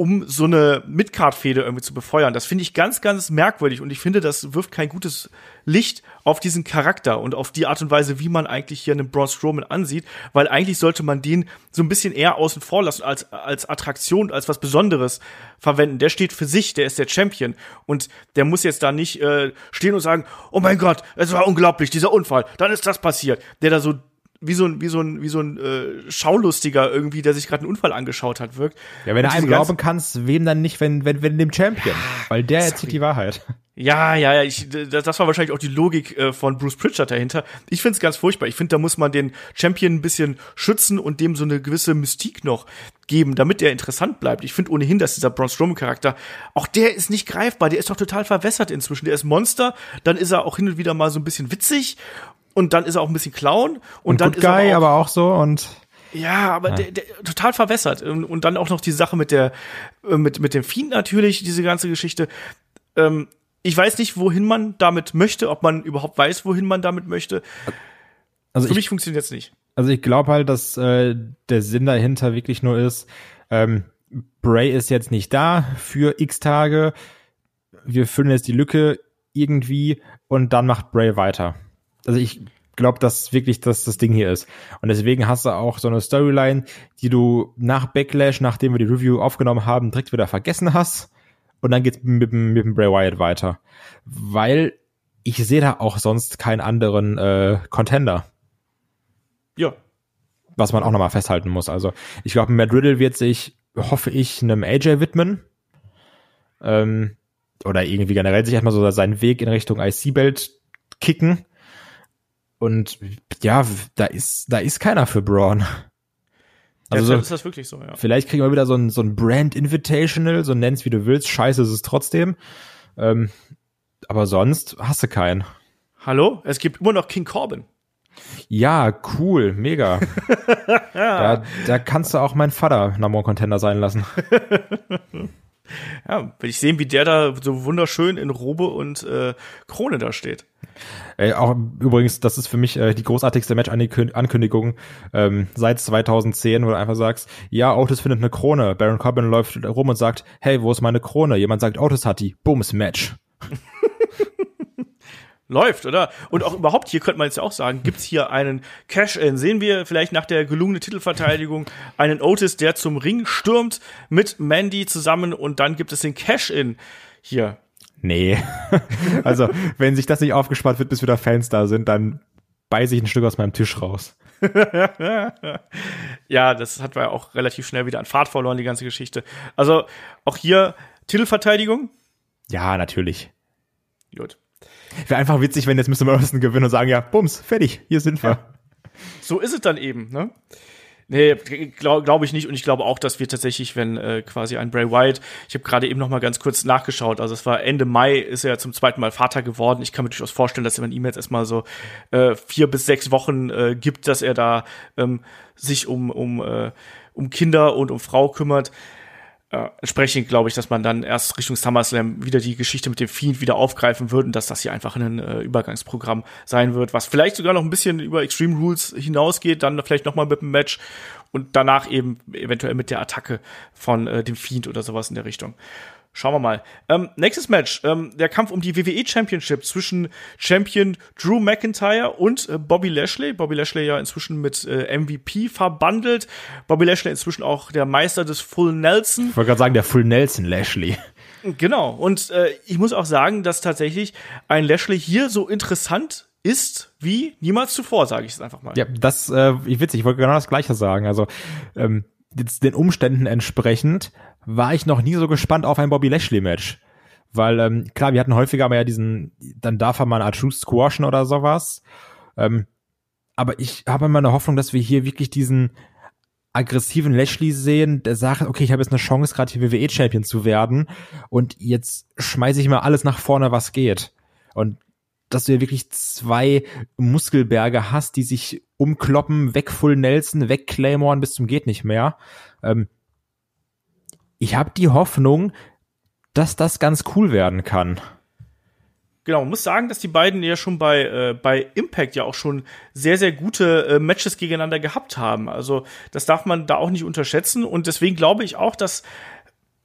B: um so eine Midcard-Fehde irgendwie zu befeuern. Das finde ich ganz, ganz merkwürdig und ich finde, das wirft kein gutes Licht auf diesen Charakter und auf die Art und Weise, wie man eigentlich hier einen Braun Strowman ansieht, weil eigentlich sollte man den so ein bisschen eher außen vor lassen, als, als Attraktion, als was Besonderes verwenden. Der steht für sich, der ist der Champion und der muss jetzt da nicht äh, stehen und sagen, oh mein Gott, es war unglaublich, dieser Unfall, dann ist das passiert. Der da so wie so ein, wie so ein, wie so ein äh, Schaulustiger irgendwie, der sich gerade einen Unfall angeschaut hat, wirkt.
C: Ja, wenn du einem glauben kannst, wem dann nicht, wenn, wenn, wenn dem Champion? Weil der
B: sorry.
C: erzählt die Wahrheit. (laughs)
B: Ja, ja, ja, ich, das, das war wahrscheinlich auch die Logik äh, von Bruce Pritchard dahinter. Ich find's ganz furchtbar. Ich finde, da muss man den Champion ein bisschen schützen und dem so eine gewisse Mystik noch geben, damit der interessant bleibt. Ich finde ohnehin, dass dieser Braun Strowman Charakter, auch der ist nicht greifbar, der ist doch total verwässert inzwischen. Der ist Monster, dann ist er auch hin und wieder mal so ein bisschen witzig und dann ist er auch ein bisschen Clown und,
C: Und
B: dann
C: Good
B: ist er
C: Guy,
B: auch,
C: aber auch so und
B: ja, aber Der, der, total verwässert. Und, und dann auch noch die Sache mit der, äh, mit, mit dem Fiend natürlich, diese ganze Geschichte. Ähm, ich weiß nicht, wohin man damit möchte, ob man überhaupt weiß, wohin man damit möchte.
C: also
B: Für
C: ich,
B: mich funktioniert jetzt nicht.
C: also ich glaube halt, dass äh, der Sinn dahinter wirklich nur ist, ähm, Bray ist jetzt nicht da für x Tage, wir füllen jetzt die Lücke irgendwie und dann macht Bray weiter. Also ich glaube, dass wirklich das das Ding hier ist. Und deswegen hast du auch so eine Storyline, die du nach Backlash, nachdem wir die Review aufgenommen haben, direkt wieder vergessen hast. Und dann geht's mit, dem- mit dem Bray Wyatt weiter. Weil ich sehe da auch sonst keinen anderen äh, Contender.
B: Ja.
C: Was man auch nochmal festhalten muss. Also ich glaube, Matt Riddle wird sich, hoffe ich, einem AJ widmen. Ähm, oder irgendwie generell sich erstmal so seinen Weg in Richtung IC-Belt kicken. Und ja, da ist, da ist keiner für Braun.
B: Also ja, ist das wirklich so, ja.
C: Vielleicht kriegen wir wieder so ein, so ein Brand Invitational, so nenn's wie du willst. Scheiße ist es trotzdem. Ähm, aber sonst hast du keinen.
B: Hallo? Es gibt immer noch King Corbin.
C: Ja, cool, mega. ja. (laughs) da, da kannst du auch meinen Vater Number Contender sein lassen. (laughs) (laughs)
B: ja, will ich sehen, wie der da so wunderschön in Robe und äh, Krone da steht.
C: Ey, auch übrigens, das ist für mich äh, die großartigste Match-Ankündigung ähm, seit 2010, wo du einfach sagst, ja, Otis findet eine Krone. Baron Corbin läuft rum und sagt, hey, wo ist meine Krone? Jemand sagt, Otis hat die. Boom, ist Match. (laughs)
B: läuft, oder? Und auch überhaupt, hier könnte man jetzt auch sagen, gibt's hier einen Cash-In? Sehen wir vielleicht nach der gelungenen Titelverteidigung einen Otis, der zum Ring stürmt mit Mandy zusammen und dann gibt es den Cash-In hier.
C: Nee. (laughs) also, wenn sich das nicht aufgespart wird, bis wieder Fans da sind, dann beiße ich ein Stück aus meinem Tisch raus. (laughs)
B: ja, das hat wir auch relativ schnell wieder an Fahrt verloren, die ganze Geschichte. Also, auch hier Titelverteidigung?
C: Ja, natürlich.
B: Gut.
C: Wäre einfach witzig, wenn jetzt Mr. Morrison gewinnt und sagen, ja, bums, fertig, hier sind wir. Ja.
B: So ist es dann eben, ne? Nee, glaube glaub ich nicht. Und ich glaube auch, dass wir tatsächlich, wenn äh, quasi ein Bray Wyatt, ich habe gerade eben noch mal ganz kurz nachgeschaut, also es war Ende Mai, ist er zum zweiten Mal Vater geworden. Ich kann mir durchaus vorstellen, dass er man ihm jetzt erstmal so äh, vier bis sechs Wochen äh, gibt, dass er da ähm, sich um, um, äh, um Kinder und um Frau kümmert äh, entsprechend glaube ich, dass man dann erst Richtung SummerSlam wieder die Geschichte mit dem Fiend wieder aufgreifen wird und dass das hier einfach ein äh, Übergangsprogramm sein wird, was vielleicht sogar noch ein bisschen über Extreme Rules hinausgeht, dann vielleicht noch mal mit dem Match und danach eben eventuell mit der Attacke von äh, dem Fiend oder sowas in der Richtung. Schauen wir mal. Ähm, nächstes Match, ähm, der Kampf um die WWE Championship zwischen Champion Drew McIntyre und äh, Bobby Lashley. Bobby Lashley ja inzwischen mit äh, MVP verbandelt. Bobby Lashley inzwischen auch der Meister des Full Nelson.
C: Ich wollte gerade sagen, der Full Nelson Lashley.
B: Genau. Und äh, ich muss auch sagen, dass tatsächlich ein Lashley hier so interessant ist wie niemals zuvor, sage ich es einfach mal.
C: Ja, das, äh, ich witzig, ich wollte genau das Gleiche sagen. Also ähm, jetzt den Umständen entsprechend war ich noch nie so gespannt auf ein Bobby Lashley-Match. Weil, ähm, klar, wir hatten häufiger mal ja diesen, dann darf er mal eine Art Truth squashen oder sowas. Ähm, aber ich habe immer eine Hoffnung, dass wir hier wirklich diesen aggressiven Lashley sehen, der sagt, okay, ich habe jetzt eine Chance, gerade hier WWE-Champion zu werden und jetzt schmeiße ich mal alles nach vorne, was geht. Und dass du ja wirklich zwei Muskelberge hast, die sich umkloppen, weg Full Nelson, weg Claymore bis zum geht nicht mehr. Ähm, ich habe die Hoffnung, dass das ganz cool werden kann.
B: Genau, muss sagen, dass die beiden ja schon bei, äh, bei Impact ja auch schon sehr, sehr gute äh, Matches gegeneinander gehabt haben. Also das darf man da auch nicht unterschätzen. Und deswegen glaube ich auch, dass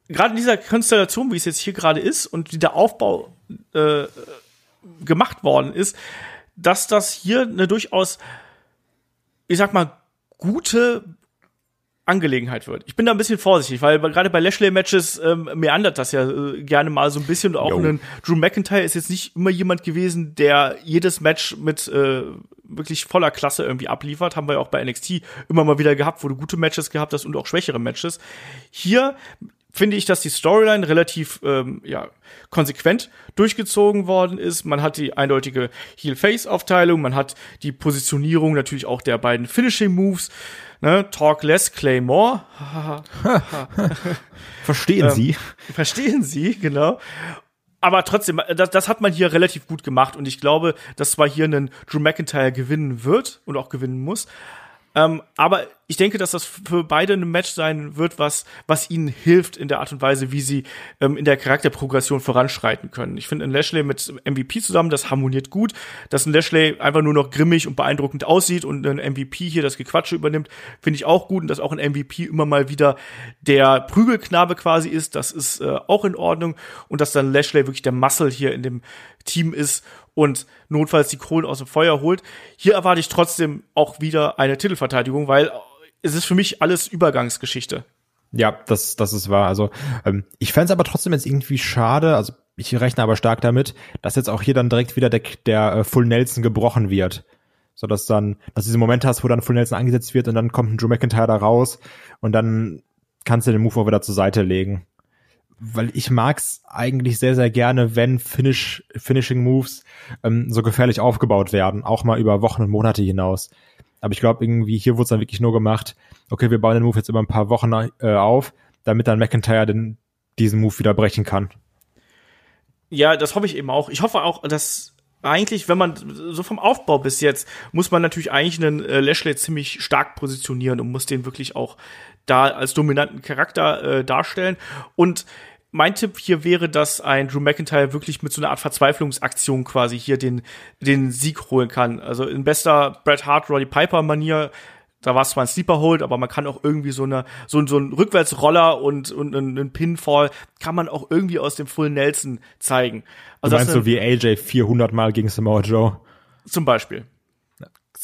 B: gerade in dieser Konstellation, wie es jetzt hier gerade ist und wie der Aufbau äh, gemacht worden ist, dass das hier eine durchaus, ich sag mal, gute Angelegenheit wird. Ich bin da ein bisschen vorsichtig, weil gerade bei Lashley-Matches ähm, meandert das ja äh, gerne mal so ein bisschen. Und auch ein Drew McIntyre ist jetzt nicht immer jemand gewesen, der jedes Match mit äh, wirklich voller Klasse irgendwie abliefert. Haben wir ja auch bei NXT immer mal wieder gehabt, wo du gute Matches gehabt hast und auch schwächere Matches. Hier finde ich, dass die Storyline relativ ähm, ja, konsequent durchgezogen worden ist. Man hat die eindeutige Heel-Face-Aufteilung, man hat die Positionierung natürlich auch der beiden Finishing-Moves. Ne? Talk less, clay more. (laughs)
C: verstehen Sie?
B: Ähm, verstehen Sie, genau aber trotzdem, das, das hat man hier relativ gut gemacht und ich glaube, dass zwar hier ein Drew McIntyre gewinnen wird und auch gewinnen muss, ähm, aber ich denke, dass das für beide ein Match sein wird, was, was ihnen hilft in der Art und Weise, wie sie ähm, in der Charakterprogression voranschreiten können. Ich finde ein Lashley mit MVP zusammen, das harmoniert gut. Dass ein Lashley einfach nur noch grimmig und beeindruckend aussieht und ein MVP hier das Gequatsche übernimmt, finde ich auch gut. Und dass auch ein MVP immer mal wieder der Prügelknabe quasi ist, das ist äh, auch in Ordnung. Und dass dann Lashley wirklich der Muscle hier in dem Team ist und notfalls die Kohlen aus dem Feuer holt. Hier erwarte ich trotzdem auch wieder eine Titelverteidigung, weil es ist für mich alles Übergangsgeschichte.
C: Ja, das, das ist wahr. Also ähm, ich fände es aber trotzdem jetzt irgendwie schade. Also ich rechne aber stark damit, dass jetzt auch hier dann direkt wieder der, der äh, Full Nelson gebrochen wird. So dass dann, dass du diese Momente hast, wo dann Full Nelson angesetzt wird und dann kommt ein Drew McIntyre da raus und dann kannst du den Move auch wieder zur Seite legen. Weil ich mag's eigentlich sehr, sehr gerne, wenn Finish, Finishing Moves ähm, so gefährlich aufgebaut werden, auch mal über Wochen und Monate hinaus. Aber ich glaube, irgendwie hier wurde es dann wirklich nur gemacht, okay, wir bauen den Move jetzt über ein paar Wochen äh, auf, damit dann McIntyre den, diesen Move wieder brechen kann.
B: Ja, das hoffe ich eben auch. Ich hoffe auch, dass eigentlich, wenn man so vom Aufbau bis jetzt, muss man natürlich eigentlich einen äh, Lashley ziemlich stark positionieren und muss den wirklich auch da als dominanten Charakter äh, darstellen. Und mein Tipp hier wäre, dass ein Drew McIntyre wirklich mit so einer Art Verzweiflungsaktion quasi hier den, den Sieg holen kann. Also in bester Bret Hart, Roddy Piper Manier da war es zwar ein Sleeper Hold, aber man kann auch irgendwie so eine so, so ein Rückwärtsroller und und einen Pinfall kann man auch irgendwie aus dem Full Nelson zeigen.
C: Also du meinst so wie AJ 400 Mal gegen Samoa Joe?
B: Zum Beispiel.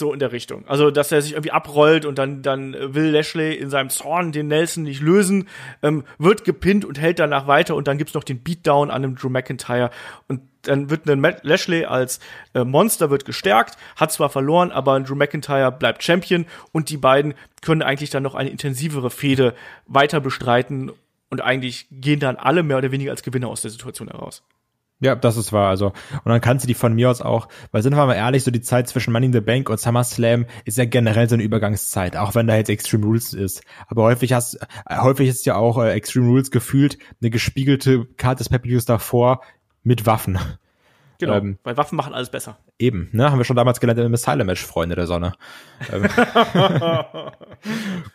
B: So in der Richtung. Also, dass er sich irgendwie abrollt und dann, dann will Lashley in seinem Zorn den Nelson nicht lösen, ähm, wird gepinnt und hält danach weiter und dann gibt's noch den Beatdown an einem Drew McIntyre und dann wird ein Lashley als äh, Monster wird gestärkt, hat zwar verloren, aber Drew McIntyre bleibt Champion und die beiden können eigentlich dann noch eine intensivere Fehde weiter bestreiten und eigentlich gehen dann alle mehr oder weniger als Gewinner aus der Situation heraus.
C: Ja, das ist wahr. Also, und dann kannst du die von mir aus auch, weil sind wir mal ehrlich, so die Zeit zwischen Money in the Bank und SummerSlam ist ja generell so eine Übergangszeit, auch wenn da jetzt Extreme Rules ist. Aber häufig hast, äh, häufig ist ja auch äh, Extreme Rules gefühlt eine gespiegelte Karte des Pay-Per-Views davor mit Waffen.
B: Genau, ähm, weil Waffen machen alles besser.
C: Eben, ne? Haben wir schon damals gelernt im Asylum Match, Freunde der Sonne. Ähm,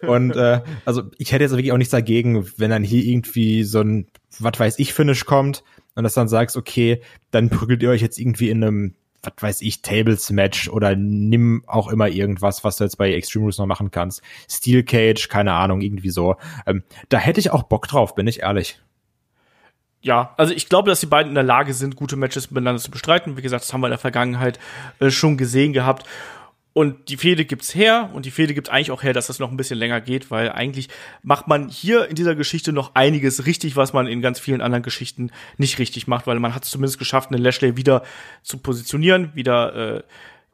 C: (laughs) und äh, also ich hätte jetzt wirklich auch nichts dagegen, wenn dann hier irgendwie so ein, was weiß ich, Finish kommt und das dann sagst, okay, dann prügelt ihr euch jetzt irgendwie in einem was weiß ich, Tables-Match oder nimm auch immer irgendwas, was du jetzt bei Extreme Rules noch machen kannst. Steel Cage, keine Ahnung, irgendwie so. Ähm, da hätte ich auch Bock drauf, bin ich ehrlich.
B: Ja, also ich glaube, dass die beiden in der Lage sind, gute Matches miteinander zu bestreiten. Wie gesagt, das haben wir in der Vergangenheit äh, schon gesehen gehabt. Und die Fehde gibt's her und die Fehde gibt eigentlich auch her, dass das noch ein bisschen länger geht, weil eigentlich macht man hier in dieser Geschichte noch einiges richtig, was man in ganz vielen anderen Geschichten nicht richtig macht, weil man hat es zumindest geschafft, einen Lashley wieder zu positionieren, wieder äh,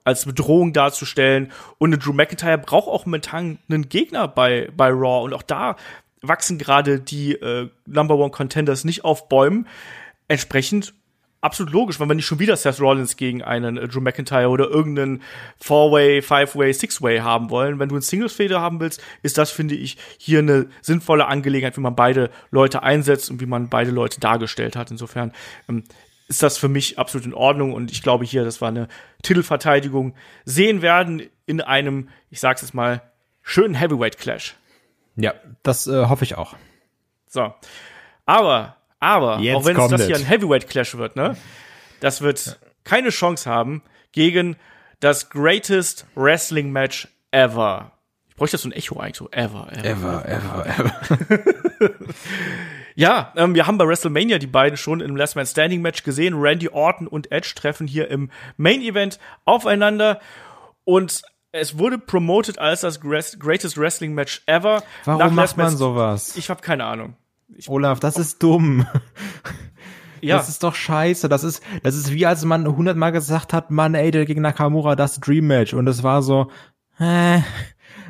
B: als Bedrohung darzustellen. Und eine Drew McIntyre braucht auch momentan einen Gegner bei, bei Raw. Und auch da wachsen gerade die äh, Number One Contenders nicht auf Bäumen. Entsprechend absolut logisch, weil wir nicht schon wieder Seth Rollins gegen einen äh, Drew McIntyre oder irgendeinen Four-Way, Five-Way, Six-Way haben wollen. Wenn du einen Singles-Feder haben willst, ist das, finde ich, hier eine sinnvolle Angelegenheit, wie man beide Leute einsetzt und wie man beide Leute dargestellt hat. Insofern ähm, ist das für mich absolut in Ordnung und ich glaube hier, das war eine Titelverteidigung, sehen werden in einem, ich sag's jetzt mal, schönen Heavyweight-Clash.
C: Ja, das äh, hoffe ich auch.
B: So. Aber aber Jetzt auch wenn es das hier ein Heavyweight Clash wird, ne? Das wird keine Chance haben gegen das greatest Wrestling Match ever. Ich bräuchte so ein Echo eigentlich so ever,
C: ever, ever, ever. ever. (laughs)
B: ja, ähm, wir haben bei WrestleMania die beiden schon im Last Man Standing Match gesehen. Randy Orton und Edge treffen hier im Main Event aufeinander und es wurde promoted als das greatest Wrestling Match ever.
C: Warum macht man sowas?
B: Ich habe keine Ahnung.
C: Ich Olaf, das ist dumm. (laughs) Ja. Das ist doch scheiße. Das ist, das ist wie als man hundertmal gesagt hat, Mann, ey, der gegen Nakamura, das Dream Match. Und es war so, äh.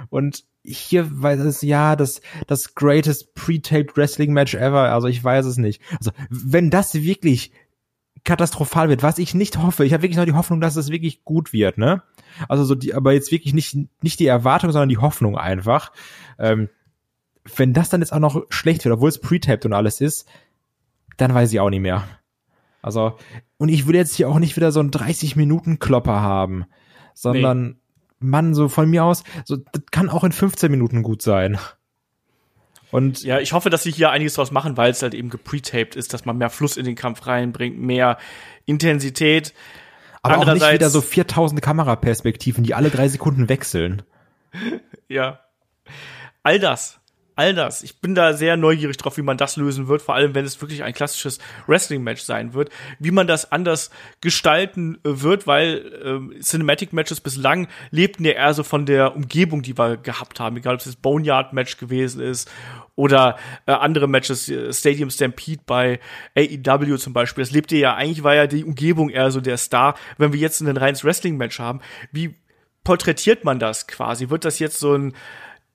C: Und hier weiß es, ja, das, das greatest pre-taped Wrestling Match ever. Also ich weiß es nicht. Also, wenn das wirklich katastrophal wird, was ich nicht hoffe, ich habe wirklich noch die Hoffnung, dass es wirklich gut wird, ne? Also so die, aber jetzt wirklich nicht, nicht die Erwartung, sondern die Hoffnung einfach. Ähm, wenn das dann jetzt auch noch schlecht wird, obwohl es pre-taped und alles ist, dann weiß ich auch nicht mehr. Also, und ich würde jetzt hier auch nicht wieder so einen 30-Minuten-Klopper haben, sondern nee. Mann, so von mir aus, so, das kann auch in 15 Minuten gut sein.
B: Und ja, ich hoffe, dass sie hier einiges draus machen, weil es halt eben gepretaped ist, dass man mehr Fluss in den Kampf reinbringt, mehr Intensität.
C: Aber auch nicht wieder so 4000 Kameraperspektiven, die alle drei Sekunden wechseln. (laughs)
B: ja. All das all das. Ich bin da sehr neugierig drauf, wie man das lösen wird, vor allem wenn es wirklich ein klassisches Wrestling-Match sein wird, wie man das anders gestalten äh, wird, weil äh, Cinematic-Matches bislang lebten ja eher so von der Umgebung, die wir gehabt haben, egal ob es das Boneyard-Match gewesen ist oder äh, andere Matches, äh, Stadium Stampede bei AEW zum Beispiel. Das lebte ja, eigentlich war ja die Umgebung eher so der Star. Wenn wir jetzt ein reines Wrestling-Match haben, wie porträtiert man das quasi? Wird das jetzt so ein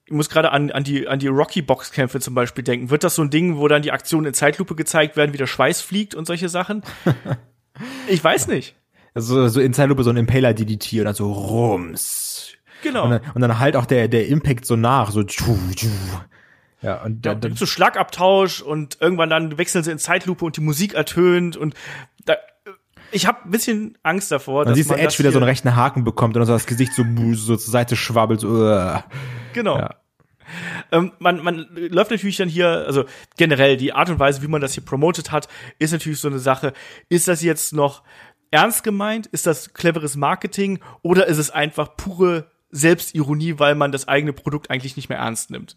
B: ich muss gerade an, an die, an die Rocky-Boxkämpfe zum Beispiel denken. Wird das so ein Ding, wo dann die Aktionen in Zeitlupe gezeigt werden, wie der Schweiß fliegt und solche Sachen? (laughs) ich weiß nicht.
C: Also so in Zeitlupe so ein Impaler DDT und dann so Rums. Genau. Und dann, und dann halt auch der, der Impact so nach, so tschu, tschu.
B: Ja, und dann, ja, dann gibt's so Schlagabtausch und irgendwann dann wechseln sie in Zeitlupe und die Musik ertönt und ich habe ein bisschen Angst davor,
C: dann dass siehst man Edge wieder so einen rechten Haken bekommt und so das Gesicht so, so zur Seite schwabbelt. So, uh.
B: Genau. Ja. Ähm, man, man läuft natürlich dann hier, also generell die Art und Weise, wie man das hier promotet hat, ist natürlich so eine Sache. Ist das jetzt noch ernst gemeint? Ist das cleveres Marketing? Oder ist es einfach pure Selbstironie, weil man das eigene Produkt eigentlich nicht mehr ernst nimmt?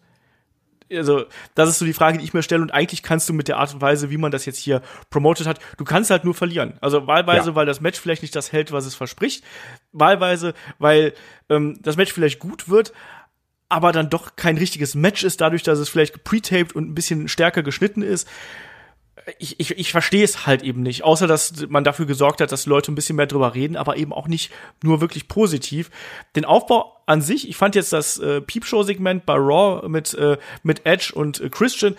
B: Also das ist so die Frage, die ich mir stelle. Und eigentlich kannst du mit der Art und Weise, wie man das jetzt hier promotet hat, du kannst halt nur verlieren. Also wahlweise, ja. weil das Match vielleicht nicht das hält, was es verspricht. Wahlweise, weil ähm, das Match vielleicht gut wird, aber dann doch kein richtiges Match ist, dadurch, dass es vielleicht gepretaped und ein bisschen stärker geschnitten ist ich, ich, ich verstehe es halt eben nicht, außer dass man dafür gesorgt hat, dass Leute ein bisschen mehr drüber reden, aber eben auch nicht nur wirklich positiv. Den Aufbau an sich, ich fand jetzt das äh, Peepshow-Segment bei Raw mit, äh, mit Edge und äh, Christian,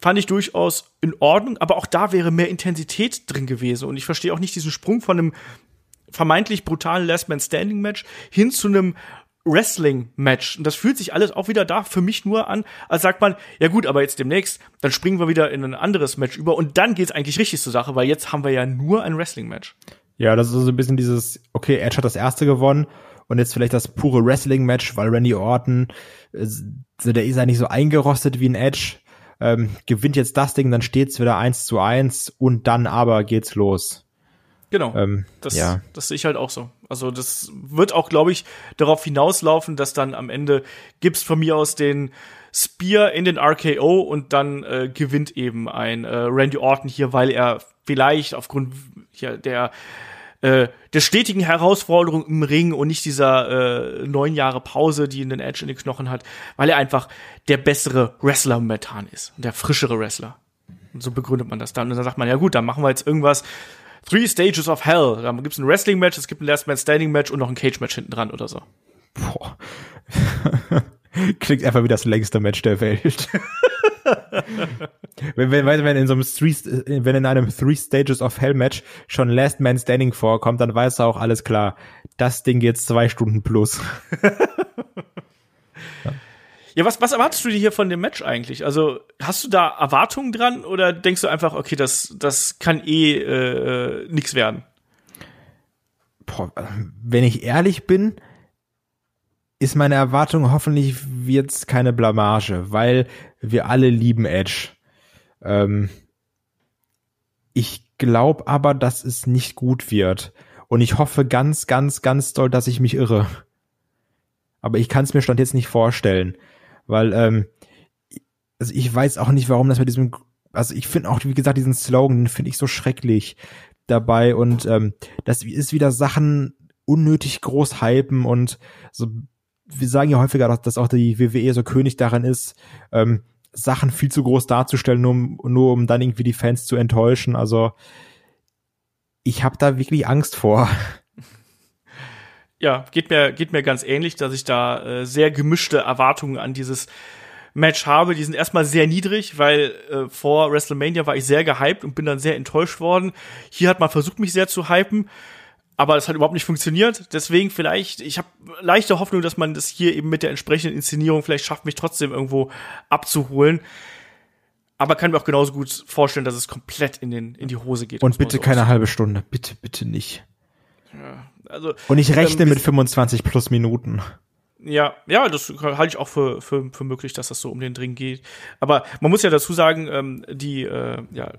B: fand ich durchaus in Ordnung, aber auch da wäre mehr Intensität drin gewesen und ich verstehe auch nicht diesen Sprung von einem vermeintlich brutalen Last Man Standing Match hin zu einem Wrestling-Match. Und das fühlt sich alles auch wieder da für mich nur an, als sagt man, ja gut, aber jetzt demnächst, dann springen wir wieder in ein anderes Match über und dann geht's eigentlich richtig zur Sache, weil jetzt haben wir ja nur ein Wrestling-Match.
C: Ja, das ist so ein bisschen dieses, okay, Edge hat das erste gewonnen und jetzt vielleicht das pure Wrestling-Match, weil Randy Orton, äh, der ist ja nicht so eingerostet wie ein Edge, ähm, gewinnt jetzt das Ding, dann steht's wieder eins zu eins und dann aber geht's los.
B: Genau. Ähm, das, ja. das sehe ich halt auch so. Also das wird auch, glaube ich, darauf hinauslaufen, dass dann am Ende gibt's von mir aus den Spear in den RKO und dann äh, gewinnt eben ein äh, Randy Orton hier, weil er vielleicht aufgrund ja, der äh, der stetigen Herausforderung im Ring und nicht dieser äh, neun Jahre Pause, die in den Edge in den Knochen hat, weil er einfach der bessere Wrestler momentan ist, der frischere Wrestler. Und so begründet man das dann. Und dann sagt man, ja gut, dann machen wir jetzt irgendwas, Three Stages of Hell. Da gibt's ein Wrestling-Match, es gibt ein Last Man Standing-Match und noch ein Cage-Match hinten dran oder so. Boah. (laughs)
C: Klingt einfach wie das längste Match der Welt. (laughs) wenn, wenn, wenn in so einem Three, wenn in einem Three Stages of Hell Match schon Last Man Standing vorkommt, dann weiß er auch alles klar. Das Ding geht zwei Stunden plus. (laughs)
B: Ja, was, was erwartest du dir hier von dem Match eigentlich? Also, hast du da Erwartungen dran oder denkst du einfach, okay, das, das kann eh äh, nix werden?
C: Boah, wenn ich ehrlich bin, ist meine Erwartung hoffentlich wird's keine Blamage, weil wir alle lieben Edge. Ähm, ich glaube aber, dass es nicht gut wird. Und ich hoffe ganz, ganz, ganz doll, dass ich mich irre. Aber ich kann es mir stand jetzt nicht vorstellen weil ähm, also ich weiß auch nicht, warum das mit diesem, also ich finde auch, wie gesagt, diesen Slogan finde ich so schrecklich dabei und ähm, das ist wieder Sachen unnötig groß hypen und so, wir sagen ja häufiger, dass auch die WWE so König daran ist, ähm, Sachen viel zu groß darzustellen, nur, nur um dann irgendwie die Fans zu enttäuschen. Also ich habe da wirklich Angst vor.
B: ja, geht mir, geht mir ganz ähnlich, dass ich da äh, sehr gemischte Erwartungen an dieses Match habe. Die sind erstmal sehr niedrig, weil äh, vor WrestleMania war ich sehr gehypt und bin dann sehr enttäuscht worden. Hier hat man versucht, mich sehr zu hypen, aber es hat überhaupt nicht funktioniert. Deswegen vielleicht, ich habe leichte Hoffnung, dass man das hier eben mit der entsprechenden Inszenierung vielleicht schafft, mich trotzdem irgendwo abzuholen. Aber kann mir auch genauso gut vorstellen, dass es komplett in, den, in die Hose geht.
C: Und bitte so keine halbe Stunde. Bitte, bitte nicht.
B: Ja, also,
C: und ich rechne ähm, mit 25 plus Minuten.
B: Ja, ja, das halte ich auch für, für, für möglich, dass das so um den Dring geht. Aber man muss ja dazu sagen, ähm, die äh, ja,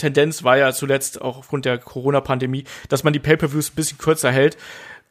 B: Tendenz war ja zuletzt auch aufgrund der Corona-Pandemie, dass man die Pay-per-Views ein bisschen kürzer hält.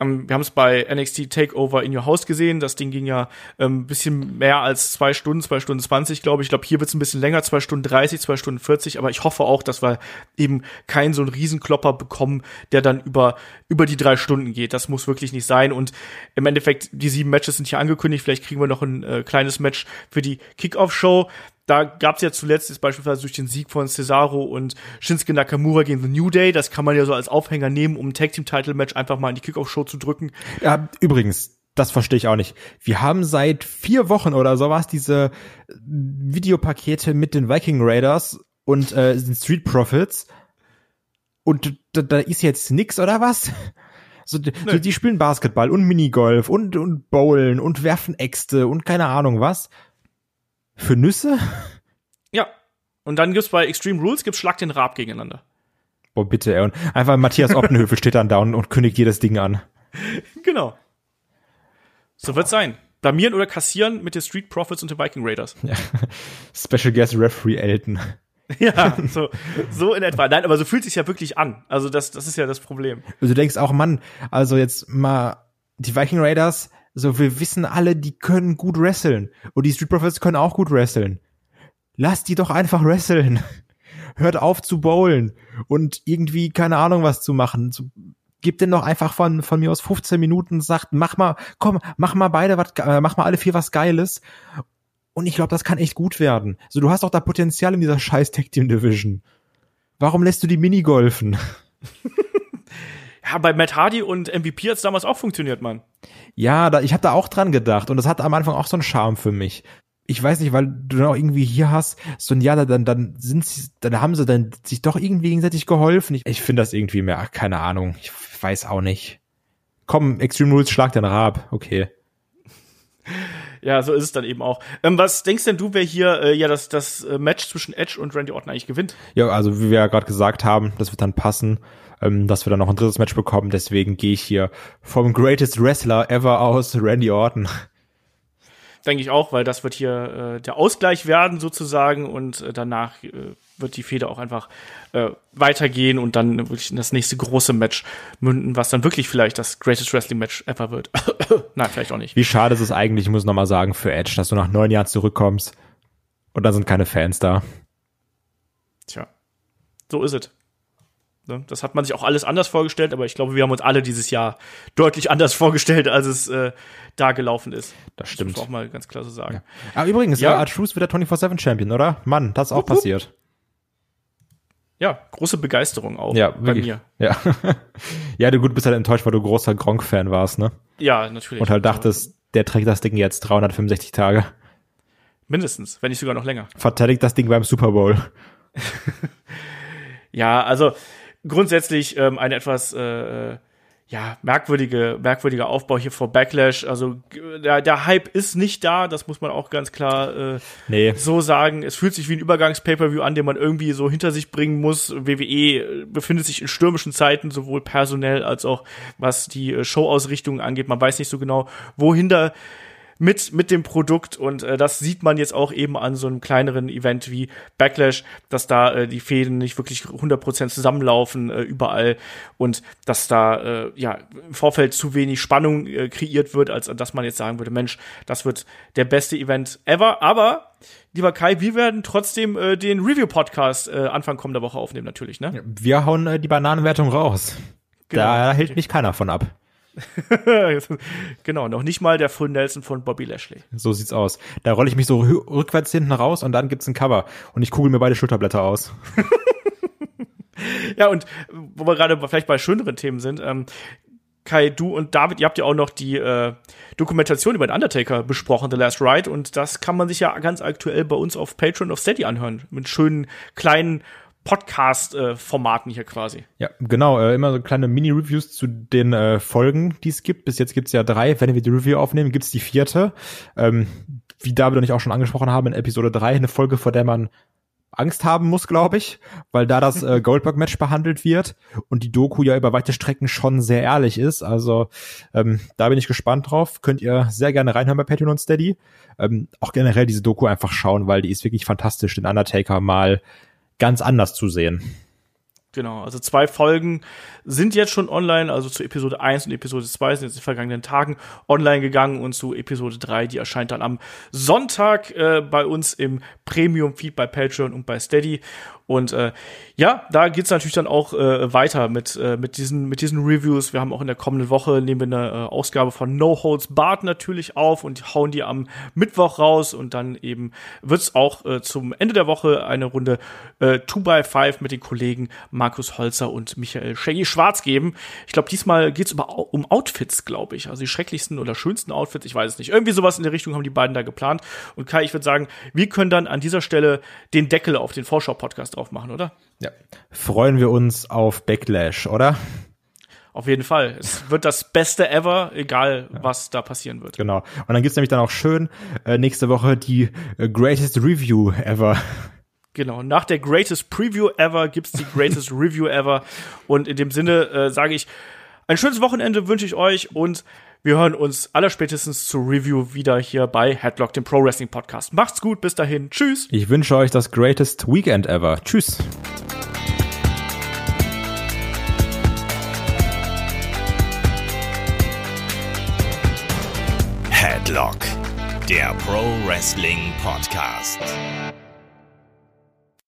B: Ähm, wir haben es bei NXT Takeover in Your House gesehen. Das Ding ging ja ein ähm, bisschen mehr als zwei Stunden, zwei Stunden zwanzig, glaube ich. Ich glaube, hier wird es ein bisschen länger, zwei Stunden dreißig, zwei Stunden vierzig. Aber ich hoffe auch, dass wir eben keinen so einen Riesenklopper bekommen, der dann über, über die drei Stunden geht. Das muss wirklich nicht sein. Und im Endeffekt, die sieben Matches sind hier angekündigt. Vielleicht kriegen wir noch ein äh, kleines Match für die Kickoff-Show da gab es ja zuletzt jetzt beispielsweise durch den Sieg von Cesaro und Shinsuke Nakamura gegen The New Day. Das kann man ja so als Aufhänger nehmen, um ein Tag Team Title Match einfach mal in die Kickoff-Show zu drücken.
C: Ja, übrigens, das verstehe ich auch nicht. Wir haben seit vier Wochen oder sowas diese Videopakete mit den Viking Raiders und äh, den Street Profits. Und da, da ist jetzt nix oder was? So, die, nee. die spielen Basketball und Minigolf und, und Bowlen und werfen Äxte und keine Ahnung was. Für Nüsse?
B: Ja. Und dann gibt's bei Extreme Rules gibt's Schlag den Rab gegeneinander.
C: Boah, bitte, ey. Und einfach Matthias Oppenhöfe (laughs) steht dann da und, und kündigt jedes Ding an.
B: Genau. So wird's sein. Blamieren oder kassieren mit den Street Profits und den Viking Raiders. Ja. (laughs)
C: Special Guest Referee Elton. (laughs)
B: Ja, so, so in etwa. Nein, aber so fühlt sich ja wirklich an. Also das, das ist ja das Problem.
C: Also du denkst auch, Mann, also jetzt mal die Viking Raiders, so, wir wissen alle, die können gut wresteln. Und die Street Profits können auch gut wresteln. Lass die doch einfach wresteln. (laughs) Hört auf zu bowlen und irgendwie keine Ahnung was zu machen. So, gib denn doch einfach von, von mir aus 15 Minuten, sagt, mach mal, komm, mach mal beide was, äh, mach mal alle vier was Geiles. Und ich glaube, das kann echt gut werden. So, du hast doch da Potenzial in dieser scheiß Tag Team Division. Warum lässt du die Minigolfen? (laughs)
B: Ja, bei Matt Hardy und MVP hat's damals auch funktioniert, Mann.
C: Ja, da, ich habe da auch dran gedacht und das hat am Anfang auch so einen Charme für mich. Ich weiß nicht, weil du dann auch irgendwie hier hast, so ein Jahr, dann, dann sind sie, dann haben sie dann sich doch irgendwie gegenseitig geholfen. Ich, ich finde das irgendwie mehr, ach, keine Ahnung. Ich weiß auch nicht. Komm, Extreme Rules, schlag den Rab. Okay. (laughs)
B: Ja, so ist es dann eben auch. Ähm, was denkst denn du, wer hier äh, ja das, das äh, Match zwischen Edge und Randy Orton eigentlich gewinnt?
C: Ja, also wie wir ja gerade gesagt haben, das wird dann passen ähm, dass wir dann noch ein drittes Match bekommen. Deswegen gehe ich hier vom Greatest Wrestler ever aus, Randy Orton.
B: Denke ich auch, weil das wird hier äh, der Ausgleich werden sozusagen und äh, danach äh, wird die Feder auch einfach äh, weitergehen und dann wirklich in das nächste große Match münden, was dann wirklich vielleicht das Greatest Wrestling Match ever wird. (coughs) Nein, vielleicht auch nicht.
C: Wie schade ist es eigentlich, ich muss nochmal sagen, für Edge, dass du nach neun Jahren zurückkommst und dann sind keine Fans da.
B: Tja, so ist es. Ne? Das hat man sich auch alles anders vorgestellt, aber ich glaube, wir haben uns alle dieses Jahr deutlich anders (laughs) vorgestellt, als es äh, da gelaufen ist.
C: Das stimmt. Das muss
B: auch mal ganz klar so sagen. Ja.
C: Aber übrigens, ja, Art Truth wird der 24-7 Champion, oder? Mann, das ist auch passiert.
B: Ja, große Begeisterung auch
C: ja, bei wirklich. mir. Ja. (laughs) ja, du gut bist halt enttäuscht, weil du großer Gronk-Fan warst, ne?
B: Ja, natürlich.
C: Und halt dachtest, der trägt das Ding jetzt 365 Tage.
B: Mindestens, wenn nicht sogar noch länger.
C: Verteidigt das Ding beim Super Bowl. (laughs)
B: ja, also grundsätzlich ähm, eine etwas äh, ja, merkwürdige, merkwürdiger Aufbau hier vor Backlash. Also der, der Hype ist nicht da, das muss man auch ganz klar äh, nee. so sagen. Es fühlt sich wie ein Übergangs-Pay-Per-View an, den man irgendwie so hinter sich bringen muss. WWE befindet sich in stürmischen Zeiten, sowohl personell als auch was die äh, Showausrichtung angeht. Man weiß nicht so genau, wohin da mit, mit dem Produkt und äh, das sieht man jetzt auch eben an so einem kleineren Event wie Backlash, dass da äh, die Fäden nicht wirklich 100% zusammenlaufen äh, überall und dass da äh, ja im Vorfeld zu wenig Spannung äh, kreiert wird, als dass man jetzt sagen würde, Mensch, das wird der beste Event ever, aber lieber Kai, wir werden trotzdem äh, den Review-Podcast äh, Anfang kommender Woche aufnehmen, natürlich, ne?
C: Wir hauen äh, die Bananenwertung raus. Genau. Da hält mich keiner von ab. (laughs)
B: genau, noch nicht mal der Full Nelson von Bobby Lashley.
C: So sieht's aus. Da rolle ich mich so rückwärts hinten raus und dann gibt's ein Cover und ich kugel mir beide Schulterblätter aus. (laughs)
B: ja, und wo wir gerade vielleicht bei schöneren Themen sind, ähm, Kai, du und David, ihr habt ja auch noch die äh, Dokumentation über den Undertaker besprochen, The Last Ride, und das kann man sich ja ganz aktuell bei uns auf Patreon of Steady anhören, mit schönen kleinen Podcast-Formaten hier quasi.
C: Ja, genau. Äh, immer so kleine Mini-Reviews zu den äh, Folgen, die es gibt. Bis jetzt gibt es ja drei. Wenn wir die Review aufnehmen, gibt es die vierte. Ähm, wie David und ich auch schon angesprochen haben in Episode drei, eine Folge, vor der man Angst haben muss, glaube ich, weil da das äh, (laughs) Goldberg-Match behandelt wird und die Doku ja über weite Strecken schon sehr ehrlich ist. Also ähm, da bin ich gespannt drauf. Könnt ihr sehr gerne reinhören bei Patreon und Steady. Ähm, auch generell diese Doku einfach schauen, weil die ist wirklich fantastisch, den Undertaker mal ganz anders zu sehen.
B: Genau, also zwei Folgen sind jetzt schon online, also zu Episode 1 und Episode 2 sind jetzt in den vergangenen Tagen online gegangen und zu Episode 3, die erscheint dann am Sonntag äh, bei uns im Premium-Feed bei Patreon und bei Steady. Und äh, ja, da geht's natürlich dann auch äh, weiter mit, äh, mit, diesen, mit diesen Reviews. Wir haben auch in der kommenden Woche nehmen wir eine äh, Ausgabe von No Holds Barred natürlich auf und hauen die am Mittwoch raus. Und dann eben wird's auch äh, zum Ende der Woche eine Runde äh, 2x5 mit den Kollegen Markus Holzer und Michael Shaggy Schwarz geben. Ich glaube, diesmal geht's über, um Outfits, glaube ich. Also die schrecklichsten oder schönsten Outfits, ich weiß es nicht. Irgendwie sowas in der Richtung haben die beiden da geplant. Und Kai, ich würde sagen, wir können dann an dieser Stelle den Deckel auf den Vorschau-Podcast drauf machen, oder?
C: Ja. Freuen wir uns auf Backlash, oder?
B: Auf jeden Fall. Es wird das Beste ever, egal ja. was da passieren wird.
C: Genau. Und dann gibt's nämlich dann auch schön äh, nächste Woche die äh, Greatest Review ever.
B: Genau, nach der Greatest Preview ever gibt's die Greatest (laughs) Review ever. Und in dem Sinne äh, sage ich, ein schönes Wochenende wünsche ich euch und wir hören uns allerspätestens zur Review wieder hier bei Headlock, dem Pro Wrestling Podcast. Macht's gut, bis dahin. Tschüss.
C: Ich wünsche euch das greatest Weekend ever. Tschüss.
A: Headlock, der Pro Wrestling Podcast.